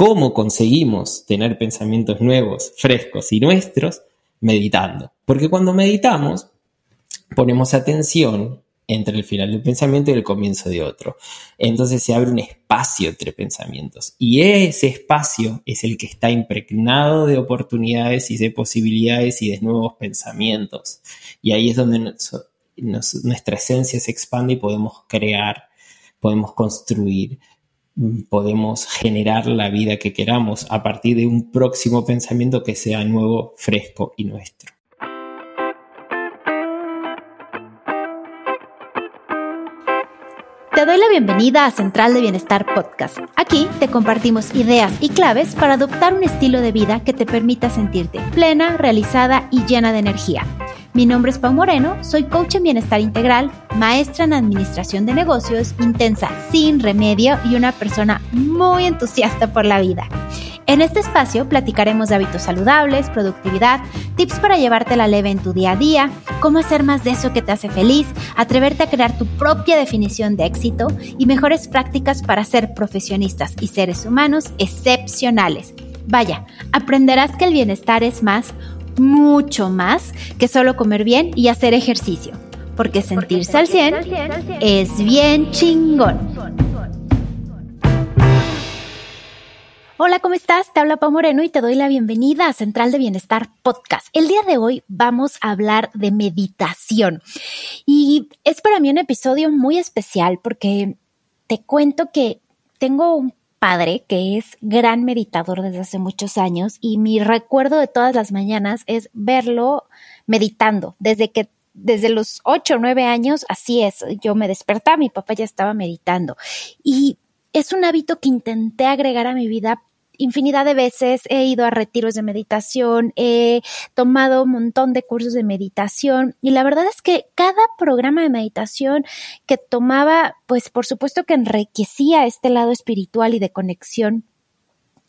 ¿Cómo conseguimos tener pensamientos nuevos, frescos y nuestros? Meditando. Porque cuando meditamos, ponemos atención entre el final del pensamiento y el comienzo de otro. Entonces se abre un espacio entre pensamientos y ese espacio es el que está impregnado de oportunidades y de posibilidades y de nuevos pensamientos. Y ahí es donde nuestra esencia se expande y podemos crear, podemos construir, podemos generar la vida que queramos a partir de un próximo pensamiento que sea nuevo, fresco y nuestro. Te doy la bienvenida a Central de Bienestar Podcast. Aquí te compartimos ideas y claves para adoptar un estilo de vida que te permita sentirte plena, realizada y llena de energía. Mi nombre es Pau Moreno, soy coach en bienestar integral, maestra en administración de negocios, intensa sin remedio y una persona muy entusiasta por la vida. En este espacio platicaremos de hábitos saludables, productividad, tips para llevarte la leve en tu día a día, cómo hacer más de eso que te hace feliz, atreverte a crear tu propia definición de éxito y mejores prácticas para ser profesionistas y seres humanos excepcionales. Vaya, aprenderás que el bienestar es más mucho más que solo comer bien y hacer ejercicio, porque sentirse al 100 es bien chingón. Hola, ¿cómo estás? Te habla Pau Moreno y te doy la bienvenida a Central de Bienestar Podcast. El día de hoy vamos a hablar de meditación y es para mí un episodio muy especial porque te cuento que tengo un padre que es gran meditador desde hace muchos años y mi recuerdo de todas las mañanas es verlo meditando. Desde que desde los ocho o nueve años, así es, yo me despertaba, mi papá ya estaba meditando. Y es un hábito que intenté agregar a mi vida infinidad de veces, he ido a retiros de meditación, he tomado un montón de cursos de meditación y la verdad es que cada programa de meditación que tomaba, pues por supuesto que enriquecía este lado espiritual y de conexión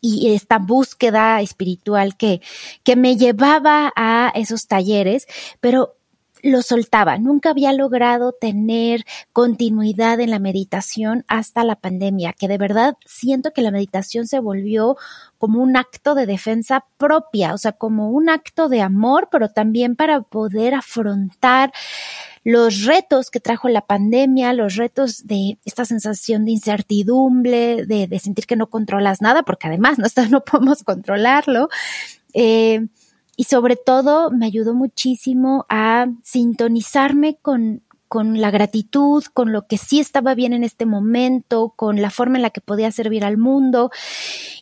y esta búsqueda espiritual que, que me llevaba a esos talleres, pero lo soltaba. Nunca había logrado tener continuidad en la meditación hasta la pandemia, que de verdad siento que la meditación se volvió como un acto de defensa propia, o sea, como un acto de amor, pero también para poder afrontar los retos que trajo la pandemia, los retos de esta sensación de incertidumbre, de, sentir que no controlas nada, porque además no, no podemos controlarlo. Eh, y sobre todo me ayudó muchísimo a sintonizarme con, con la gratitud, con lo que sí estaba bien en este momento, con la forma en la que podía servir al mundo.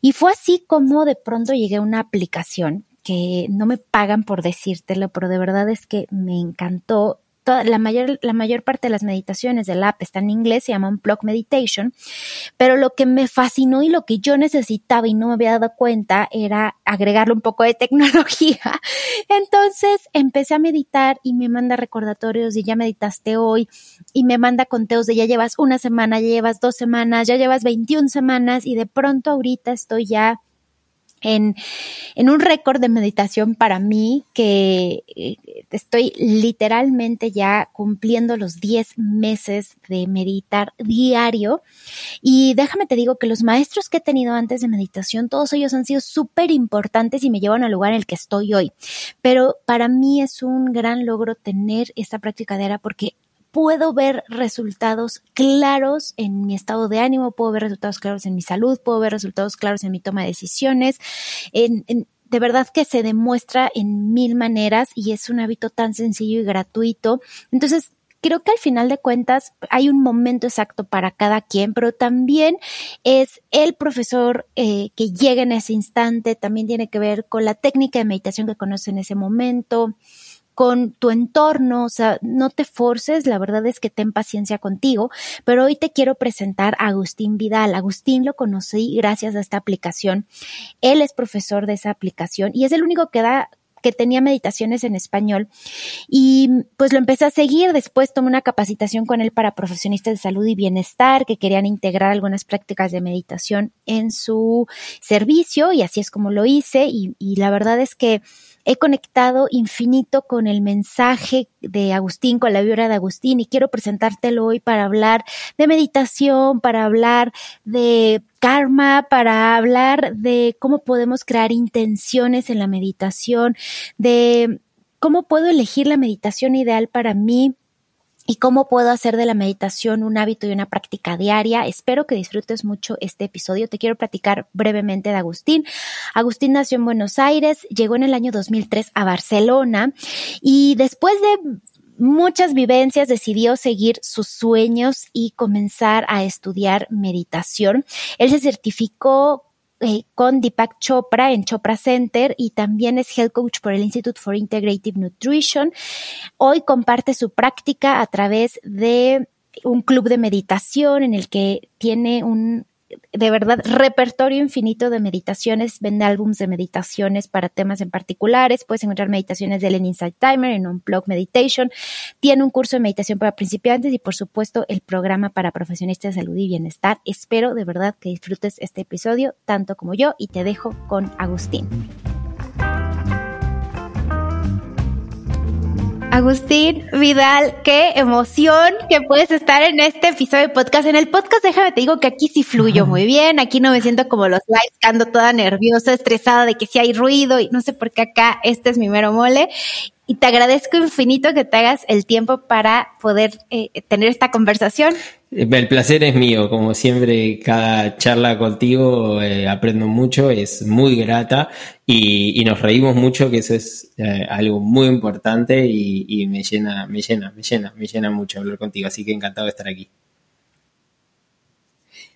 Y fue así como de pronto llegué a una aplicación que no me pagan por decírtelo, pero de verdad es que me encantó la mayor, la mayor parte de las meditaciones del app está en inglés, se llama Unplug Meditation, pero lo que me fascinó y lo que yo necesitaba y no me había dado cuenta era agregarle un poco de tecnología. Entonces empecé a meditar y me manda recordatorios de ya meditaste hoy y me manda conteos de ya llevas una semana, ya llevas dos semanas, ya llevas 21 semanas y de pronto ahorita estoy ya en, un récord de meditación para mí que eh, estoy literalmente ya cumpliendo los 10 meses de meditar diario. Y déjame te digo que los maestros que he tenido antes de meditación, todos ellos han sido súper importantes y me llevan al lugar en el que estoy hoy. Pero para mí es un gran logro tener esta práctica diaria porque puedo ver resultados claros en mi estado de ánimo, puedo ver resultados claros en mi salud, puedo ver resultados claros en mi toma de decisiones, de verdad que se demuestra en mil maneras y es un hábito tan sencillo y gratuito. Entonces, creo que al final de cuentas hay un momento exacto para cada quien, pero también es el profesor eh, que llega en ese instante, también tiene que ver con la técnica de meditación que conoce en ese momento, con tu entorno, o sea, no te forces, la verdad es que ten paciencia contigo, pero hoy te quiero presentar a Agustín Vidal. Agustín lo conocí gracias a esta aplicación. Él es profesor de esa aplicación y es el único que da que tenía meditaciones en español y pues lo empecé a seguir. Después tomé una capacitación con él para profesionistas de salud y bienestar que querían integrar algunas prácticas de meditación en su servicio y así es como lo hice y, y la verdad es que he conectado infinito con el mensaje de Agustín, con la vibra de Agustín y quiero presentártelo hoy para hablar de meditación, para hablar de karma, para hablar de cómo podemos crear intenciones en la meditación, de cómo puedo elegir la meditación ideal para mí, y cómo puedo hacer de la meditación un hábito y una práctica diaria. Espero que disfrutes mucho este episodio. Te quiero platicar brevemente de Agustín. Agustín nació en Buenos Aires, llegó en el año 2003 a Barcelona y después de muchas vivencias decidió seguir sus sueños y comenzar a estudiar meditación. Él se certificó eh, con Deepak Chopra en Chopra Center y también es Health Coach por el Institute for Integrative Nutrition. Hoy comparte su práctica a través de un club de meditación en el que tiene un de verdad repertorio infinito de meditaciones, vende álbums de meditaciones para temas en particulares, puedes encontrar meditaciones de Lenin Insight Timer en Unplug Meditation, tiene un curso de meditación para principiantes y por supuesto el programa para profesionistas de salud y bienestar. Espero de verdad que disfrutes este episodio tanto como yo y te dejo con Agustín. Agustín Vidal, qué emoción que puedes estar en este episodio de podcast. En el podcast, déjame te digo que aquí sí fluyo muy bien. Aquí no me siento como los lives, ando toda nerviosa, estresada de que si hay ruido y no sé por qué acá este es mi mero mole. Y te agradezco infinito que te hagas el tiempo para poder eh, tener esta conversación. El placer es mío, como siempre, cada charla contigo eh, aprendo mucho, es muy grata y, nos reímos mucho, que eso es eh, algo muy importante y, y, me llena, me llena, me llena, me llena mucho hablar contigo, así que encantado de estar aquí.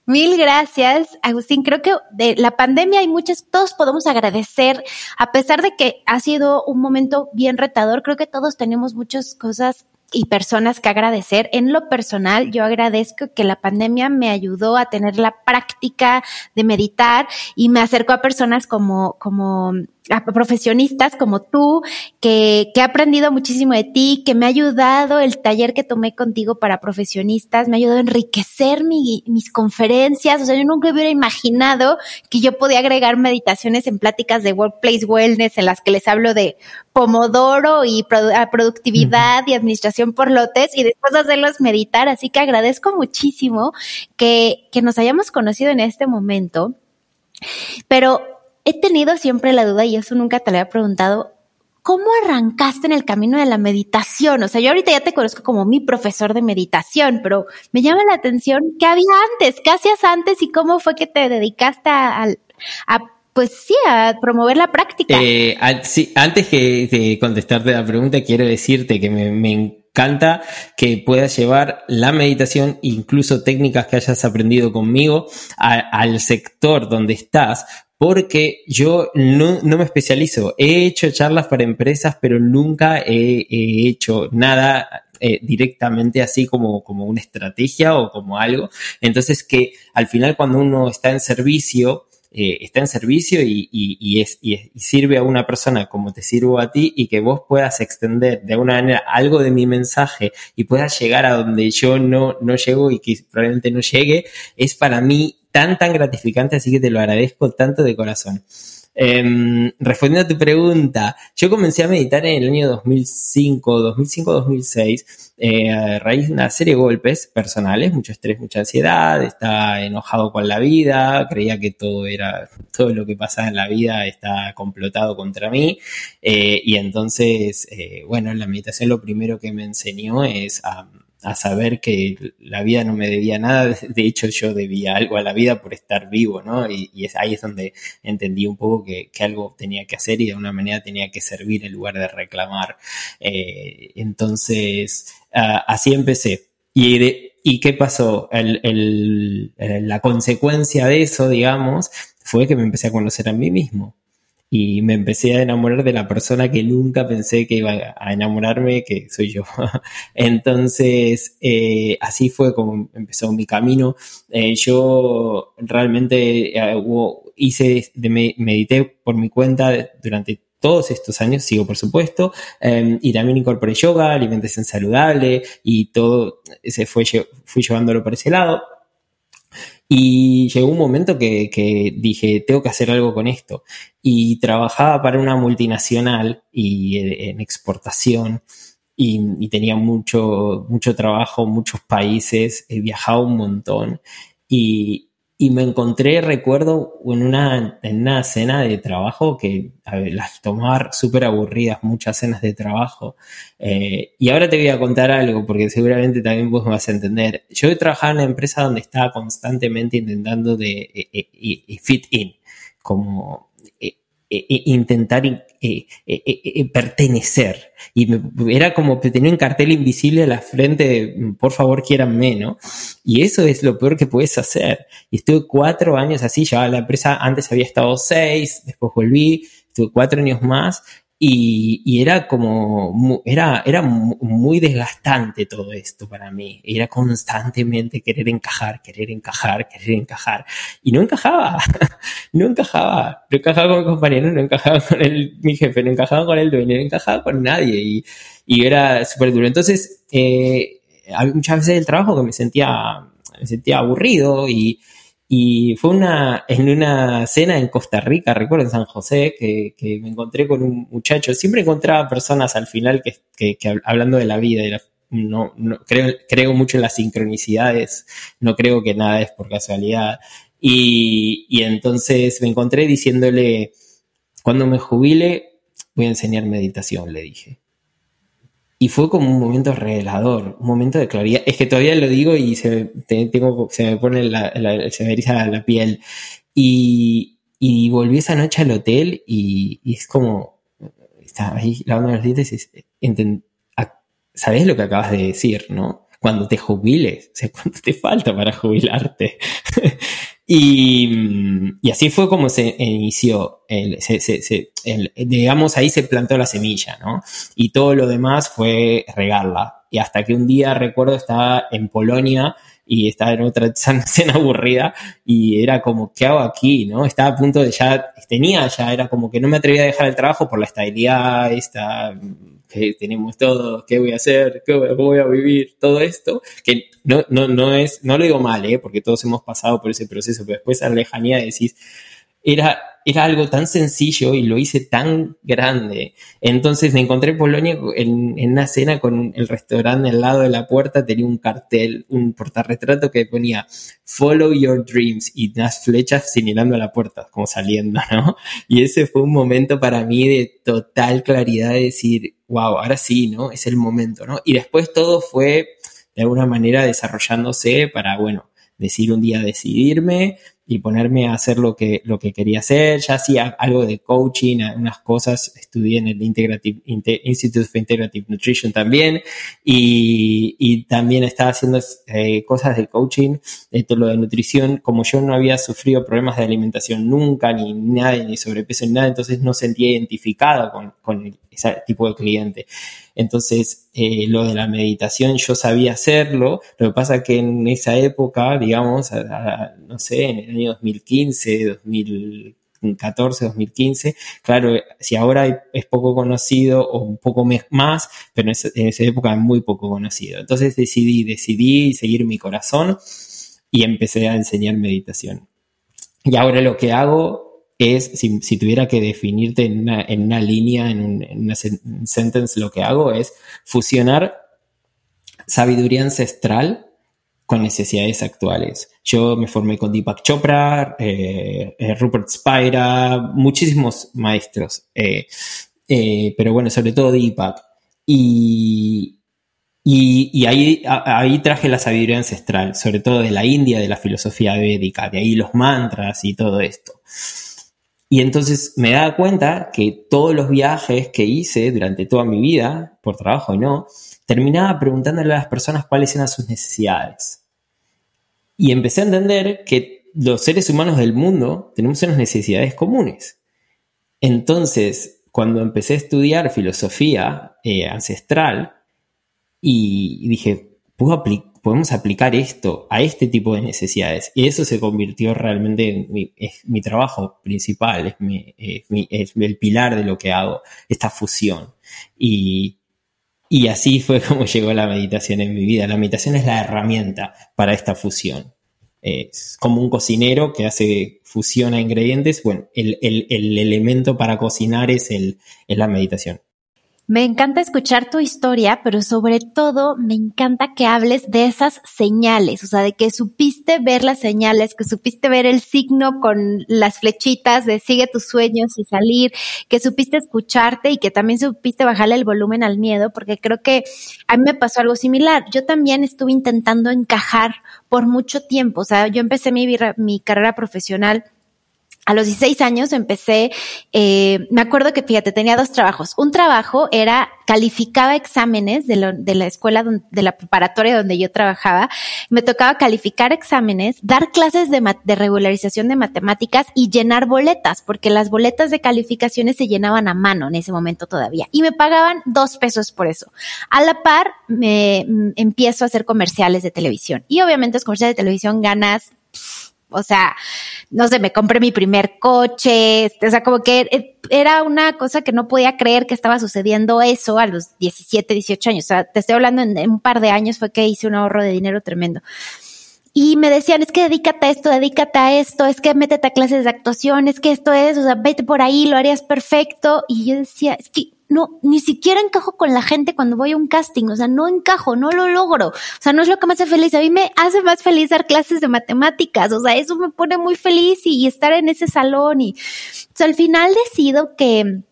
Mil gracias, Agustín. Creo que de la pandemia hay muchas, todos podemos agradecer, a pesar de que ha sido un momento bien retador, creo que todos tenemos muchas cosas y personas que agradecer. En lo personal, yo agradezco que la pandemia me ayudó a tener la práctica de meditar y me acercó a personas como, como a profesionistas como tú, que, que he aprendido muchísimo de ti, que me ha ayudado el taller que tomé contigo para profesionistas, me ha ayudado a enriquecer mi, mis conferencias. O sea, yo nunca hubiera imaginado que yo podía agregar meditaciones en pláticas de Workplace Wellness en las que les hablo de Pomodoro y productividad y administración por lotes y después hacerlos meditar. Así que agradezco muchísimo que, que nos hayamos conocido en este momento. Pero he tenido siempre la duda, y eso nunca te lo había preguntado, ¿cómo arrancaste en el camino de la meditación? O sea, yo ahorita ya te conozco como mi profesor de meditación, pero me llama la atención qué había antes, qué hacías antes y cómo fue que te dedicaste a, pues sí, a promover la práctica. Eh, antes que de contestarte la pregunta, quiero decirte que me, me encanta que puedas llevar la meditación, incluso técnicas que hayas aprendido conmigo, al sector donde estás, porque yo no, me especializo. He hecho charlas para empresas, pero nunca he, hecho nada eh, directamente así como, como una estrategia o como algo. Entonces que al final cuando uno está en servicio, eh, está en servicio y, y, es, y, sirve a una persona como te sirvo a ti y que vos puedas extender de alguna manera algo de mi mensaje y puedas llegar a donde yo no, no llego y que probablemente no llegue, es para mí tan, tan gratificante, así que te lo agradezco tanto de corazón. Em, respondiendo a tu pregunta, yo comencé a meditar en el año 2005, 2005-2006, eh, a raíz de una serie de golpes personales, mucho estrés, mucha ansiedad, estaba enojado con la vida, creía que todo era, todo lo que pasaba en la vida está complotado contra mí, eh, y entonces, eh, bueno, la meditación lo primero que me enseñó es a a saber que la vida no me debía nada, de hecho yo debía algo a la vida por estar vivo, ¿no? Y, ahí es donde entendí un poco que, algo tenía que hacer y de una manera tenía que servir en lugar de reclamar. Eh, entonces, así empecé. Y, ¿Y qué pasó? el, la consecuencia de eso, digamos, fue que me empecé a conocer a mí mismo y me empecé a enamorar de la persona que nunca pensé que iba a enamorarme, que soy yo. Entonces, eh, así fue como empezó mi camino. Eh, yo realmente eh, hice, medité por mi cuenta durante todos estos años, sigo por supuesto, em, y también incorporé yoga, alimentación saludable y todo, se fue, fui llevándolo por ese lado. Y llegó un momento que, que, dije, tengo que hacer algo con esto. Y trabajaba para una multinacional y eh, en exportación y, y tenía mucho, mucho trabajo, muchos países, he viajado un montón. Y, y me encontré, recuerdo, en una, en una cena de trabajo que las tomaba súper aburridas, muchas cenas de trabajo. Eh, y ahora te voy a contar algo, porque seguramente también vos me vas a entender. Yo he trabajado en una empresa donde estaba constantemente intentando de eh, eh, fit in, como intentar pertenecer. Y era como que tenía un cartel invisible a la frente de, por favor, quiéranme, ¿no? Y eso es lo peor que puedes hacer. Y estuve cuatro años así, ya la empresa antes había estado seis, después volví, estuve cuatro años más y, era como, era, era muy desgastante todo esto para mí. Era constantemente querer encajar, querer encajar, querer encajar. Y no encajaba, no encajaba. No encajaba con mi compañero, no encajaba con el, mi jefe, no encajaba con el dueño, no encajaba con nadie. Y, y era súper duro. Entonces, eh, muchas veces el trabajo que me sentía, me sentía aburrido y, y fue una, en una cena en Costa Rica, recuerdo en San José, que, que me encontré con un muchacho. Siempre encontraba personas al final que, que, hablando de la vida, no, no, creo, creo mucho en las sincronicidades, no creo que nada es por casualidad. Y, y entonces me encontré diciéndole, cuando me jubile, voy a enseñar meditación, le dije. Y fue como un momento revelador, un momento de claridad. Es que todavía lo digo y se, tengo, se me pone la, se me eriza la piel. Y, y volví esa noche al hotel y, y es como, estaba ahí lavando los dientes y sabes lo que acabas de decir, ¿no? Cuando te jubiles, o sea, ¿cuánto te falta para jubilarte? Y, y, así fue como se inició, el, se, se, el, digamos, ahí se plantó la semilla, ¿no? Y todo lo demás fue regarla. Y hasta que un día, recuerdo, estaba en Polonia y estaba en otra cena aburrida y era como, ¿qué hago aquí? ¿no? Estaba a punto de ya, tenía ya, era como que no me atrevía a dejar el trabajo por la estabilidad, esta tenemos todo, qué voy a hacer, cómo voy a vivir, todo esto, que no, no, no es, no lo digo mal, ¿eh? porque todos hemos pasado por ese proceso, pero después a la lejanía decís, era, era algo tan sencillo y lo hice tan grande. Entonces me encontré en Polonia en, en, una cena con el restaurante al lado de la puerta, tenía un cartel, un portarretrato que ponía Follow Your Dreams y unas flechas señalando a la puerta, como saliendo, ¿no? Y ese fue un momento para mí de total claridad de decir, wow, ahora sí, ¿no? Es el momento, ¿no? Y después todo fue de alguna manera desarrollándose para, bueno, decir un día decidirme, y ponerme a hacer lo que, lo que quería hacer. Ya hacía algo de coaching, unas cosas, estudié en el Integrative, Institute for Integrative Nutrition también y, y también estaba haciendo eh, cosas de coaching, esto lo de nutrición. Como yo no había sufrido problemas de alimentación nunca, ni nada, ni sobrepeso, ni nada, entonces no sentía identificada con, con ese tipo de cliente. Entonces, eh, lo de la meditación yo sabía hacerlo, lo que pasa que en esa época, digamos, no sé, en el año 2015, 2014, 2015, claro, si ahora es poco conocido o un poco más, pero en esa, época es muy poco conocido. Entonces decidí, decidí seguir mi corazón y empecé a enseñar meditación. Y ahora lo que hago es, si, tuviera que definirte en una, en una línea, en, una sentence, lo que hago es fusionar sabiduría ancestral con necesidades actuales. Yo me formé con Deepak Chopra, eh, eh, Rupert Spira, muchísimos maestros, eh, pero bueno, sobre todo Deepak. Y, y, y ahí, ahí traje la sabiduría ancestral, sobre todo de la India, de la filosofía védica, de ahí los mantras y todo esto. Y entonces me daba cuenta que todos los viajes que hice durante toda mi vida, por trabajo y no, terminaba preguntándole a las personas cuáles eran sus necesidades. Y empecé a entender que los seres humanos del mundo tenemos unas necesidades comunes. Entonces, cuando empecé a estudiar filosofía eh, ancestral, y dije, ¿puedo aplicar? Podemos aplicar esto a este tipo de necesidades. Y eso se convirtió realmente en mi, trabajo principal, es, mi, es, el pilar de lo que hago, esta fusión. Y, y así fue como llegó la meditación en mi vida. La meditación es la herramienta para esta fusión. es como un cocinero que hace fusiona ingredientes. Bueno, el, elemento para cocinar es, el, es la meditación. Me encanta escuchar tu historia, pero sobre todo me encanta que hables de esas señales, o sea, de que supiste ver las señales, que supiste ver el signo con las flechitas de sigue tus sueños y salir, que supiste escucharte y que también supiste bajarle el volumen al miedo, porque creo que a mí me pasó algo similar. Yo también estuve intentando encajar por mucho tiempo, o sea, yo empecé mi, mi carrera profesional a los 16 años empecé, eh, me acuerdo que, fíjate, tenía dos trabajos. Un trabajo era, calificaba exámenes de, la escuela, de la preparatoria donde yo trabajaba. Me tocaba calificar exámenes, dar clases de, de regularización de matemáticas y llenar boletas, porque las boletas de calificaciones se llenaban a mano en ese momento todavía. Y me pagaban dos pesos por eso. A la par, me mm, empiezo a hacer comerciales de televisión. Y obviamente los comerciales de televisión ganas o sea, no sé, me compré mi primer coche, o sea, como que eh, era una cosa que no podía creer que estaba sucediendo eso a los 17, 18 años. O sea, te estoy hablando en, un par de años fue que hice un ahorro de dinero tremendo. Y me decían, es que dedícate a esto, dedícate a esto, es que métete a clases de actuación, es que esto es, o sea, vete por ahí, lo harías perfecto. Y yo decía, es que no, ni siquiera encajo con la gente cuando voy a un casting, o sea, no encajo, no lo logro, o sea, no es lo que me hace feliz, a mí me hace más feliz dar clases de matemáticas, o sea, eso me pone muy feliz y, estar en ese salón y, o sea, al final decido que,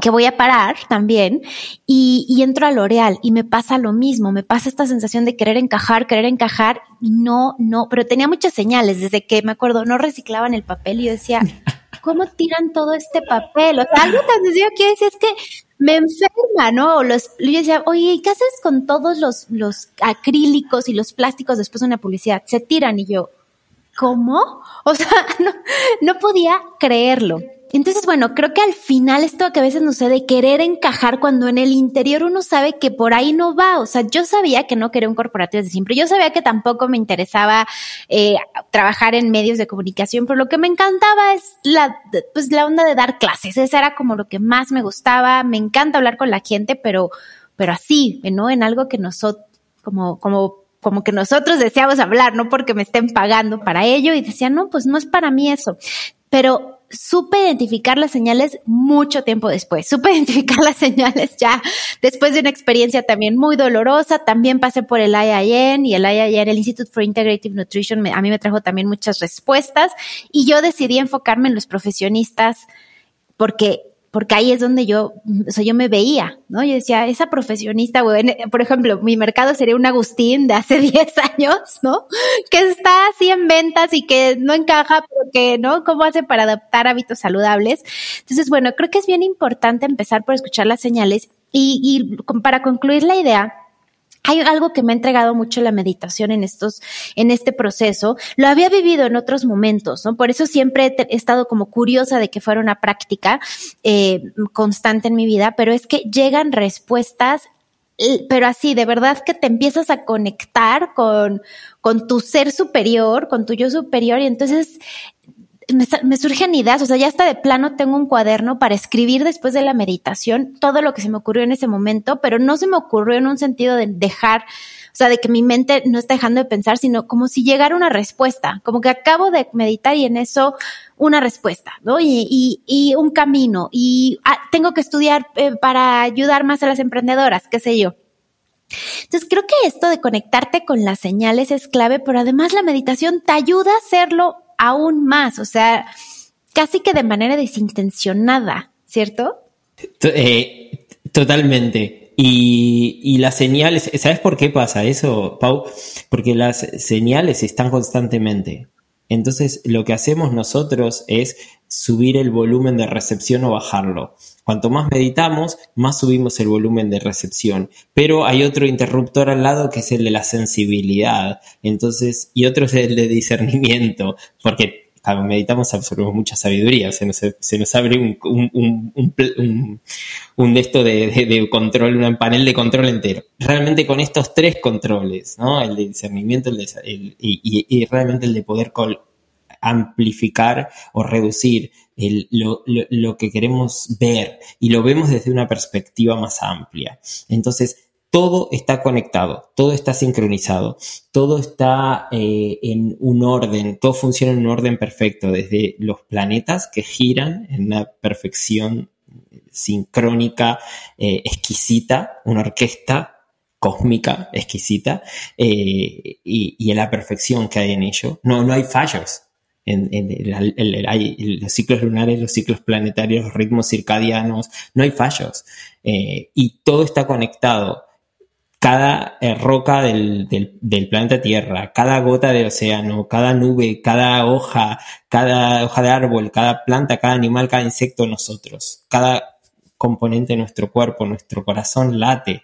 que voy a parar también y, y entro a L'Oreal y me pasa lo mismo, me pasa esta sensación de querer encajar, querer encajar y no, no, pero tenía muchas señales desde que me acuerdo, no reciclaban el papel y yo decía, ¿cómo tiran todo este papel? O sea, algo tan sencillo que decir es que me enferma, ¿no? Los, yo decía, oye, ¿qué haces con todos los, los acrílicos y los plásticos después de una publicidad? Se tiran y yo, ¿cómo? O sea, no, no podía creerlo. Entonces, bueno, creo que al final esto que a veces nos de querer encajar cuando en el interior uno sabe que por ahí no va. O sea, yo sabía que no quería un corporativo desde siempre. Yo sabía que tampoco me interesaba eh, trabajar en medios de comunicación, pero lo que me encantaba es la, pues la onda de dar clases. Esa era como lo que más me gustaba. Me encanta hablar con la gente, pero, pero así, ¿no? En algo que nosotros, como, como como que nosotros deseamos hablar, no porque me estén pagando para ello y decía, no, pues no es para mí eso. Pero supe identificar las señales mucho tiempo después. Supe identificar las señales ya después de una experiencia también muy dolorosa. También pasé por el IIN y el IIN, el Institute for Integrative Nutrition, a mí me trajo también muchas respuestas y yo decidí enfocarme en los profesionistas porque porque ahí es donde yo, o yo me veía, ¿no? Yo decía, esa profesionista, güey, por ejemplo, mi mercado sería un Agustín de hace 10 años, ¿no? Que está así en ventas y que no encaja, porque, ¿no? ¿Cómo hace para adaptar hábitos saludables? Entonces, bueno, creo que es bien importante empezar por escuchar las señales y, y para concluir la idea, hay algo que me ha entregado mucho la meditación en estos, en este proceso. Lo había vivido en otros momentos, ¿no? Por eso siempre he, estado como curiosa de que fuera una práctica eh, constante en mi vida, pero es que llegan respuestas pero así, de verdad que te empiezas a conectar con, con tu ser superior, con tu yo superior, y entonces me, surgen ideas, o sea, ya hasta de plano tengo un cuaderno para escribir después de la meditación todo lo que se me ocurrió en ese momento, pero no se me ocurrió en un sentido de dejar, o sea, de que mi mente no está dejando de pensar, sino como si llegara una respuesta, como que acabo de meditar y en eso una respuesta, ¿no? Y, y, un camino, y ah, tengo que estudiar eh, para ayudar más a las emprendedoras, qué sé yo. Entonces creo que esto de conectarte con las señales es clave, pero además la meditación te ayuda a hacerlo aún más, o sea, casi que de manera desintencionada, ¿cierto? Eh, totalmente. Y, y, las señales, ¿sabes por qué pasa eso, Pau? Porque las señales están constantemente. Entonces, lo que hacemos nosotros es subir el volumen de recepción o bajarlo. Cuanto más meditamos, más subimos el volumen de recepción. Pero hay otro interruptor al lado que es el de la sensibilidad. Entonces, y otro es el de discernimiento, porque cuando meditamos absorbemos mucha sabiduría, se nos, abre un, un, de esto de, control, un panel de control entero. Realmente con estos tres controles, ¿no? El de discernimiento el y, realmente el de poder amplificar o reducir lo, que queremos ver y lo vemos desde una perspectiva más amplia. Entonces, todo está conectado, todo está sincronizado, todo está eh, en un orden, todo funciona en un orden perfecto, desde los planetas que giran en una perfección sincrónica, eh, exquisita, una orquesta cósmica, exquisita, eh, y, en la perfección que hay en ello. No, no hay fallos. En, los ciclos lunares, los ciclos planetarios, los ritmos circadianos, no hay fallos. y todo está conectado cada eh, roca del, planeta Tierra, cada gota del océano, cada nube, cada hoja, cada hoja de árbol, cada planta, cada animal, cada insecto, nosotros, cada componente de nuestro cuerpo, nuestro corazón late.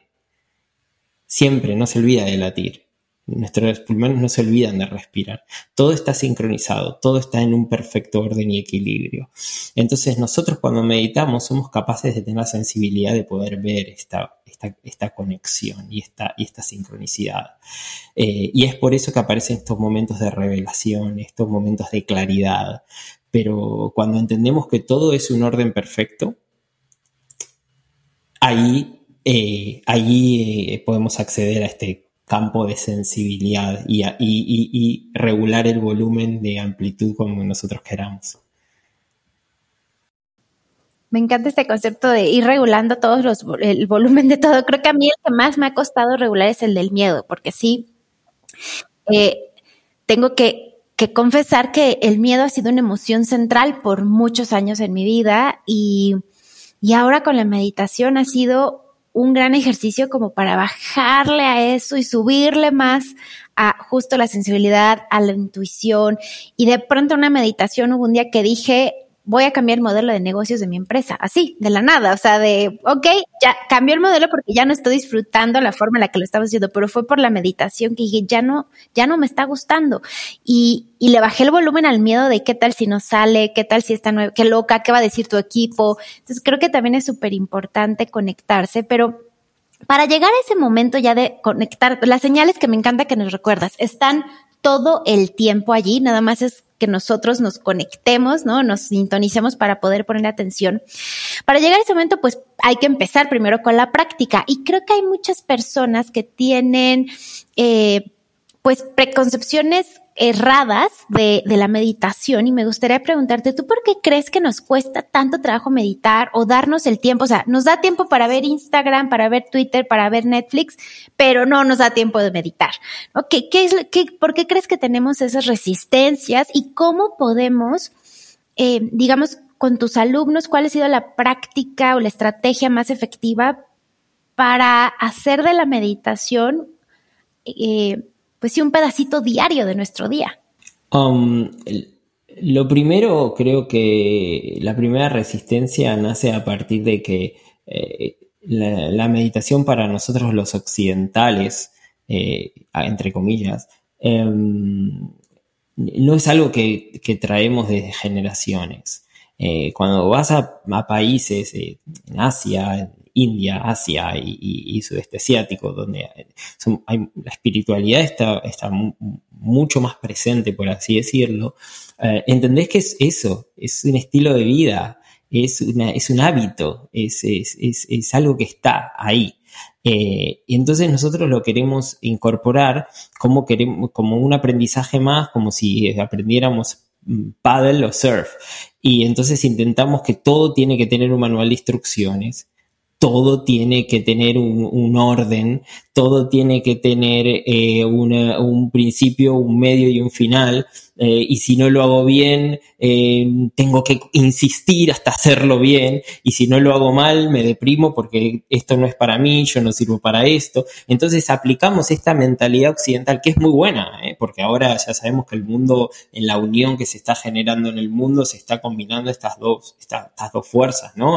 Siempre no se olvida de latir. Nuestros pulmones no se olvidan de respirar. Todo está sincronizado, todo está en un perfecto orden y equilibrio. Entonces nosotros cuando meditamos somos capaces de tener la sensibilidad de poder ver esta, esta, conexión y esta, y esta sincronicidad. Eh, y es por eso que aparecen estos momentos de revelación, estos momentos de claridad. Pero cuando entendemos que todo es un orden perfecto, ahí, eh, ahí eh, podemos acceder a este campo de sensibilidad y, regular el volumen de amplitud como nosotros queramos. Me encanta este concepto de ir regulando todos los, el volumen de todo. Creo que a mí el que más me ha costado regular es el del miedo, porque sí, eh, tengo que, confesar que el miedo ha sido una emoción central por muchos años en mi vida y ahora con la meditación ha sido un gran ejercicio como para bajarle a eso y subirle más a justo la sensibilidad, a la intuición. Y de pronto una meditación hubo un día que dije, voy a cambiar el modelo de negocios de mi empresa, así, de la nada, o sea, de, ok, ya cambió el modelo porque ya no estoy disfrutando la forma en la que lo estaba haciendo, pero fue por la meditación que dije, ya no, ya no me está gustando. Y, y le bajé el volumen al miedo de qué tal si no sale, qué tal si está nueva, qué loca, qué va a decir tu equipo. Entonces creo que también es súper importante conectarse, pero para llegar a ese momento ya de conectar, las señales que me encanta que nos recuerdas están todo el tiempo allí, nada más es que nosotros nos conectemos, ¿no? Nos sintonicemos para poder poner atención. Para llegar a ese momento, pues hay que empezar primero con la práctica. Y creo que hay muchas personas que tienen, eh, pues, preconcepciones erradas de, la meditación y me gustaría preguntarte, ¿tú por qué crees que nos cuesta tanto trabajo meditar o darnos el tiempo? O sea, nos da tiempo para ver Instagram, para ver Twitter, para ver Netflix, pero no nos da tiempo de meditar. ¿Qué, es, qué, ¿Por qué crees que tenemos esas resistencias y cómo podemos, eh, digamos, con tus alumnos, cuál ha sido la práctica o la estrategia más efectiva para hacer de la meditación eh, pues sí, un pedacito diario de nuestro día. Um, lo primero, creo que la primera resistencia nace a partir de que eh, la, meditación para nosotros los occidentales, eh, entre comillas, em, no es algo que, traemos desde generaciones. Eh, cuando vas a, países en Asia, India, Asia y, sudeste asiático, donde la espiritualidad está, mucho más presente, por así decirlo, eh, entendés que es eso, es un estilo de vida, es, un hábito, es, algo que está ahí. Eh, y entonces nosotros lo queremos incorporar como, queremos, como un aprendizaje más, como si aprendiéramos mm, paddle o surf. Y entonces intentamos que todo tiene que tener un manual de instrucciones todo tiene que tener un, orden, todo tiene que tener eh, un principio, un medio y un final, eh, y si no lo hago bien, eh, tengo que insistir hasta hacerlo bien, y si no lo hago mal, me deprimo porque esto no es para mí, yo no sirvo para esto. Entonces aplicamos esta mentalidad occidental que es muy buena, ¿eh? porque ahora ya sabemos que el mundo, en la unión que se está generando en el mundo, se está combinando estas dos, estas, dos fuerzas, ¿no?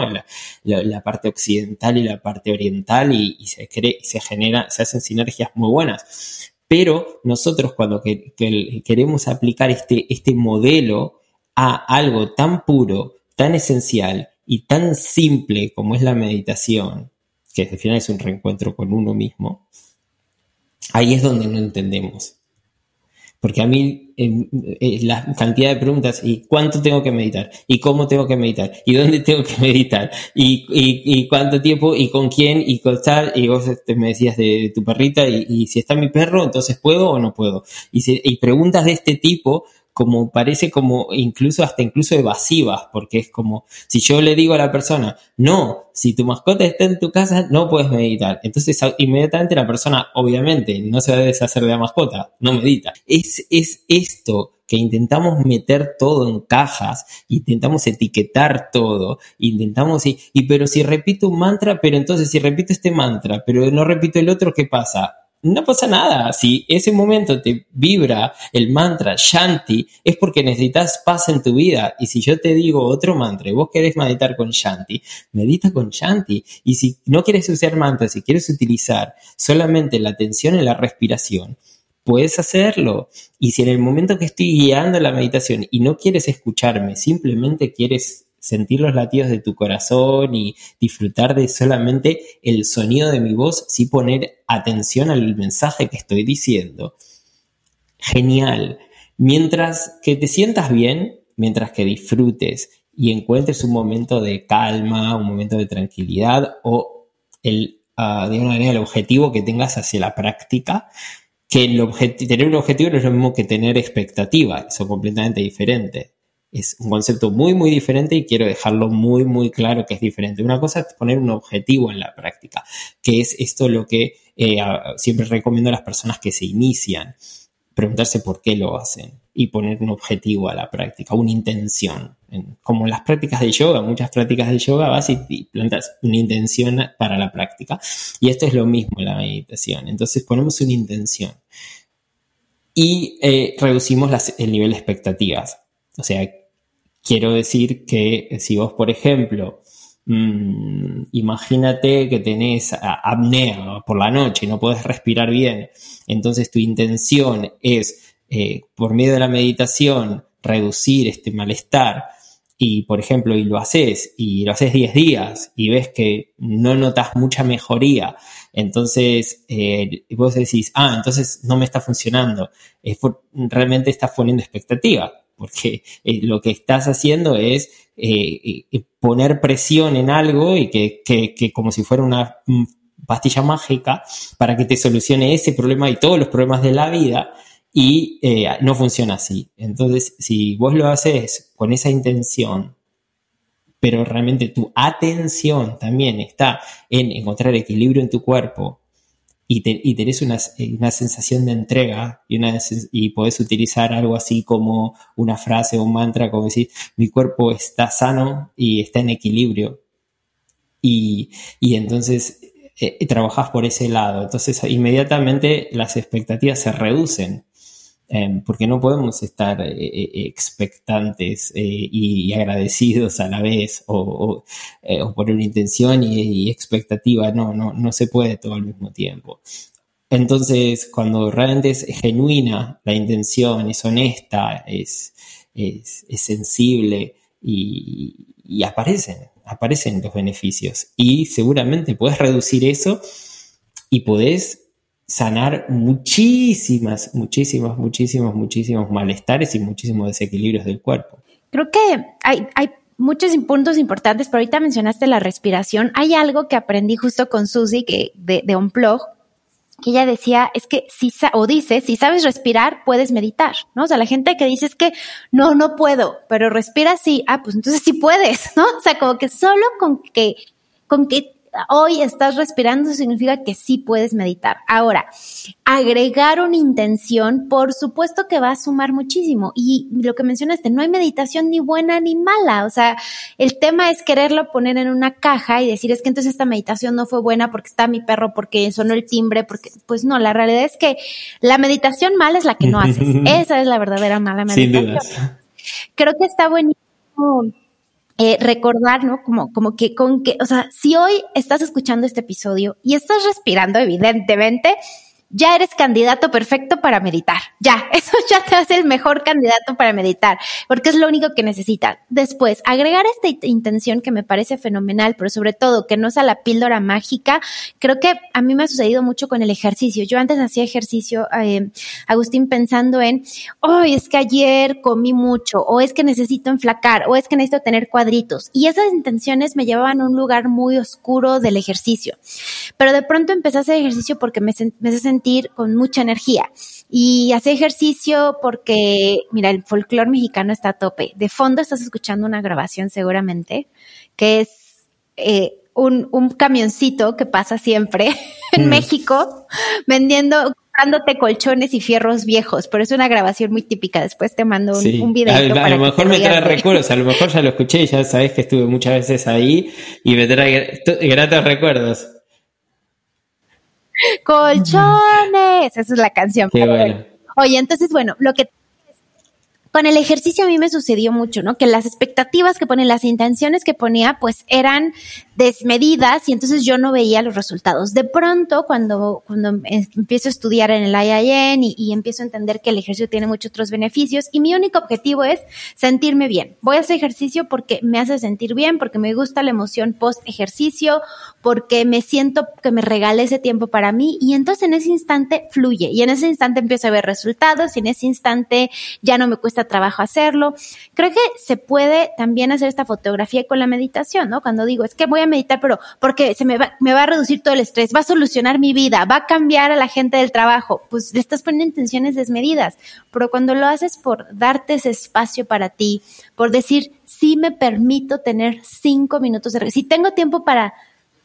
La, parte occidental y la parte oriental, y, se, cree, se genera, se hacen sinergias muy buenas. Pero nosotros cuando queremos aplicar este, este modelo a algo tan puro, tan esencial y tan simple como es la meditación, que al final es un reencuentro con uno mismo, ahí es donde no entendemos. Porque a mí eh, la cantidad de preguntas y cuánto tengo que meditar y cómo tengo que meditar y dónde tengo que meditar y, cuánto tiempo y con quién y con tal y vos este, me decías de tu perrita y, si está mi perro entonces puedo o no puedo. Y preguntas de este tipo como parece como incluso hasta incluso evasivas, porque es como si yo le digo a la persona, no, si tu mascota está en tu casa, no puedes meditar. Entonces inmediatamente la persona, obviamente, no se va a deshacer de la mascota, no medita. Es, es esto que intentamos meter todo en cajas, intentamos etiquetar todo, intentamos, y, y pero si repito un mantra, pero entonces si repito este mantra, pero no repito el otro, ¿qué pasa? No pasa nada. Si ese momento te vibra el mantra Shanti, es porque necesitas paz en tu vida. Y si yo te digo otro mantra y vos querés meditar con Shanti, medita con Shanti. Y si no quieres usar mantra, si quieres utilizar solamente la atención en la respiración, puedes hacerlo. Y si en el momento que estoy guiando la meditación y no quieres escucharme, simplemente quieres sentir los latidos de tu corazón y disfrutar de solamente el sonido de mi voz sin poner atención al mensaje que estoy diciendo. Genial. Mientras que te sientas bien, mientras que disfrutes y encuentres un momento de calma, un momento de tranquilidad o el, uh, de manera, el objetivo que tengas hacia la práctica, que el tener un objetivo no es lo mismo que tener expectativa, es completamente diferente es un concepto muy, muy diferente y quiero dejarlo muy, muy claro que es diferente. Una cosa es poner un objetivo en la práctica, que es esto lo que eh, siempre recomiendo a las personas que se inician, preguntarse por qué lo hacen y poner un objetivo a la práctica, una intención. como las prácticas de yoga, muchas prácticas de yoga vas y, plantas una intención para la práctica. Y esto es lo mismo en la meditación. Entonces ponemos una intención y eh, reducimos el nivel de expectativas. O sea, Quiero decir que eh, si vos, por ejemplo, mm, imagínate que tenés apnea por la noche y no podés respirar bien, entonces tu intención es, eh, por medio de la meditación, reducir este malestar y, por ejemplo, y lo haces y lo haces 10 días y ves que no notas mucha mejoría, entonces eh, vos decís, ah, entonces no me está funcionando, realmente estás poniendo expectativa porque eh, lo que estás haciendo es eh, eh, poner presión en algo y que, como si fuera una mm, pastilla mágica para que te solucione ese problema y todos los problemas de la vida y no funciona así. Entonces, si vos lo haces con esa intención, pero realmente tu atención también está en encontrar equilibrio en tu cuerpo y, tenés una, sensación de entrega y, una, y podés utilizar algo así como una frase o un mantra, como decir, mi cuerpo está sano y está en equilibrio. Y, entonces eh, trabajas por ese lado. Entonces inmediatamente las expectativas se reducen. Em, porque no podemos estar eh, eh, expectantes y, agradecidos a la vez o, por una intención y, expectativa, no, no, no se puede todo al mismo tiempo. Entonces, cuando realmente es genuina la intención, es honesta, es, es, sensible y, y, aparecen, aparecen los beneficios. Y seguramente puedes reducir eso y podés sanar muchísimas, muchísimas, muchísimos, muchísimos malestares y muchísimos desequilibrios del cuerpo. Creo que hay, hay muchos puntos importantes, pero ahorita mencionaste la respiración. Hay algo que aprendí justo con Susi que, de, de Unplug, que ella decía, es que si, o dice, si sabes respirar, puedes meditar, ¿no? O sea, la gente que dice es que no, no puedo, pero respira sí, ah, pues entonces sí puedes, ¿no? O sea, como que solo con que, con que hoy estás respirando significa que sí puedes meditar. Ahora, agregar una intención, por supuesto que va a sumar muchísimo. Y lo que mencionaste, no hay meditación ni buena ni mala. O sea, el tema es quererlo poner en una caja y decir, es que entonces esta meditación no fue buena porque está mi perro, porque sonó el timbre, porque, pues no, la realidad es que la meditación mala es la que no haces. Esa es la verdadera mala meditación. Creo que está buenísimo eh, recordar, ¿no? Como, como que con que, o sea, si hoy estás escuchando este episodio y estás respirando, evidentemente, ya eres candidato perfecto para meditar. Ya, eso ya te hace el mejor candidato para meditar, porque es lo único que necesitas. Después, agregar esta intención que me parece fenomenal, pero sobre todo que no sea la píldora mágica, creo que a mí me ha sucedido mucho con el ejercicio. Yo antes hacía ejercicio, eh, Agustín, pensando en, oh, es que ayer comí mucho, o es que necesito enflacar, o es que necesito tener cuadritos. Y esas intenciones me llevaban a un lugar muy oscuro del ejercicio. Pero de pronto empecé a hacer ejercicio porque me, me sentir con mucha energía. Y hace ejercicio porque, mira, el folclore mexicano está a tope. De fondo estás escuchando una grabación seguramente, que es eh, un, un, camioncito que pasa siempre en mm. México vendiendo comprándote colchones y fierros viejos, pero es una grabación muy típica. Después te mando un, video. A, lo mejor me trae recuerdos, a lo mejor ya lo escuché y ya sabes que estuve muchas veces ahí y me trae gratos recuerdos. Colchones, esa es la canción. Oye, entonces, bueno, lo que con el ejercicio a mí me sucedió mucho, ¿no? Que las expectativas que ponen, las intenciones que ponía, pues eran desmedidas y entonces yo no veía los resultados. De pronto, cuando, cuando empiezo a estudiar en el IIN y, y, empiezo a entender que el ejercicio tiene muchos otros beneficios y mi único objetivo es sentirme bien. Voy a hacer ejercicio porque me hace sentir bien, porque me gusta la emoción post ejercicio, porque me siento que me regale ese tiempo para mí y entonces en ese instante fluye y en ese instante empiezo a ver resultados y en ese instante ya no me cuesta trabajo hacerlo. Creo que se puede también hacer esta fotografía con la meditación, ¿no? Cuando digo, es que voy a meditar, pero porque se me va, me va a reducir todo el estrés, va a solucionar mi vida, va a cambiar a la gente del trabajo, pues estás poniendo intenciones desmedidas, pero cuando lo haces por darte ese espacio para ti, por decir, sí me permito tener cinco minutos de, si tengo tiempo para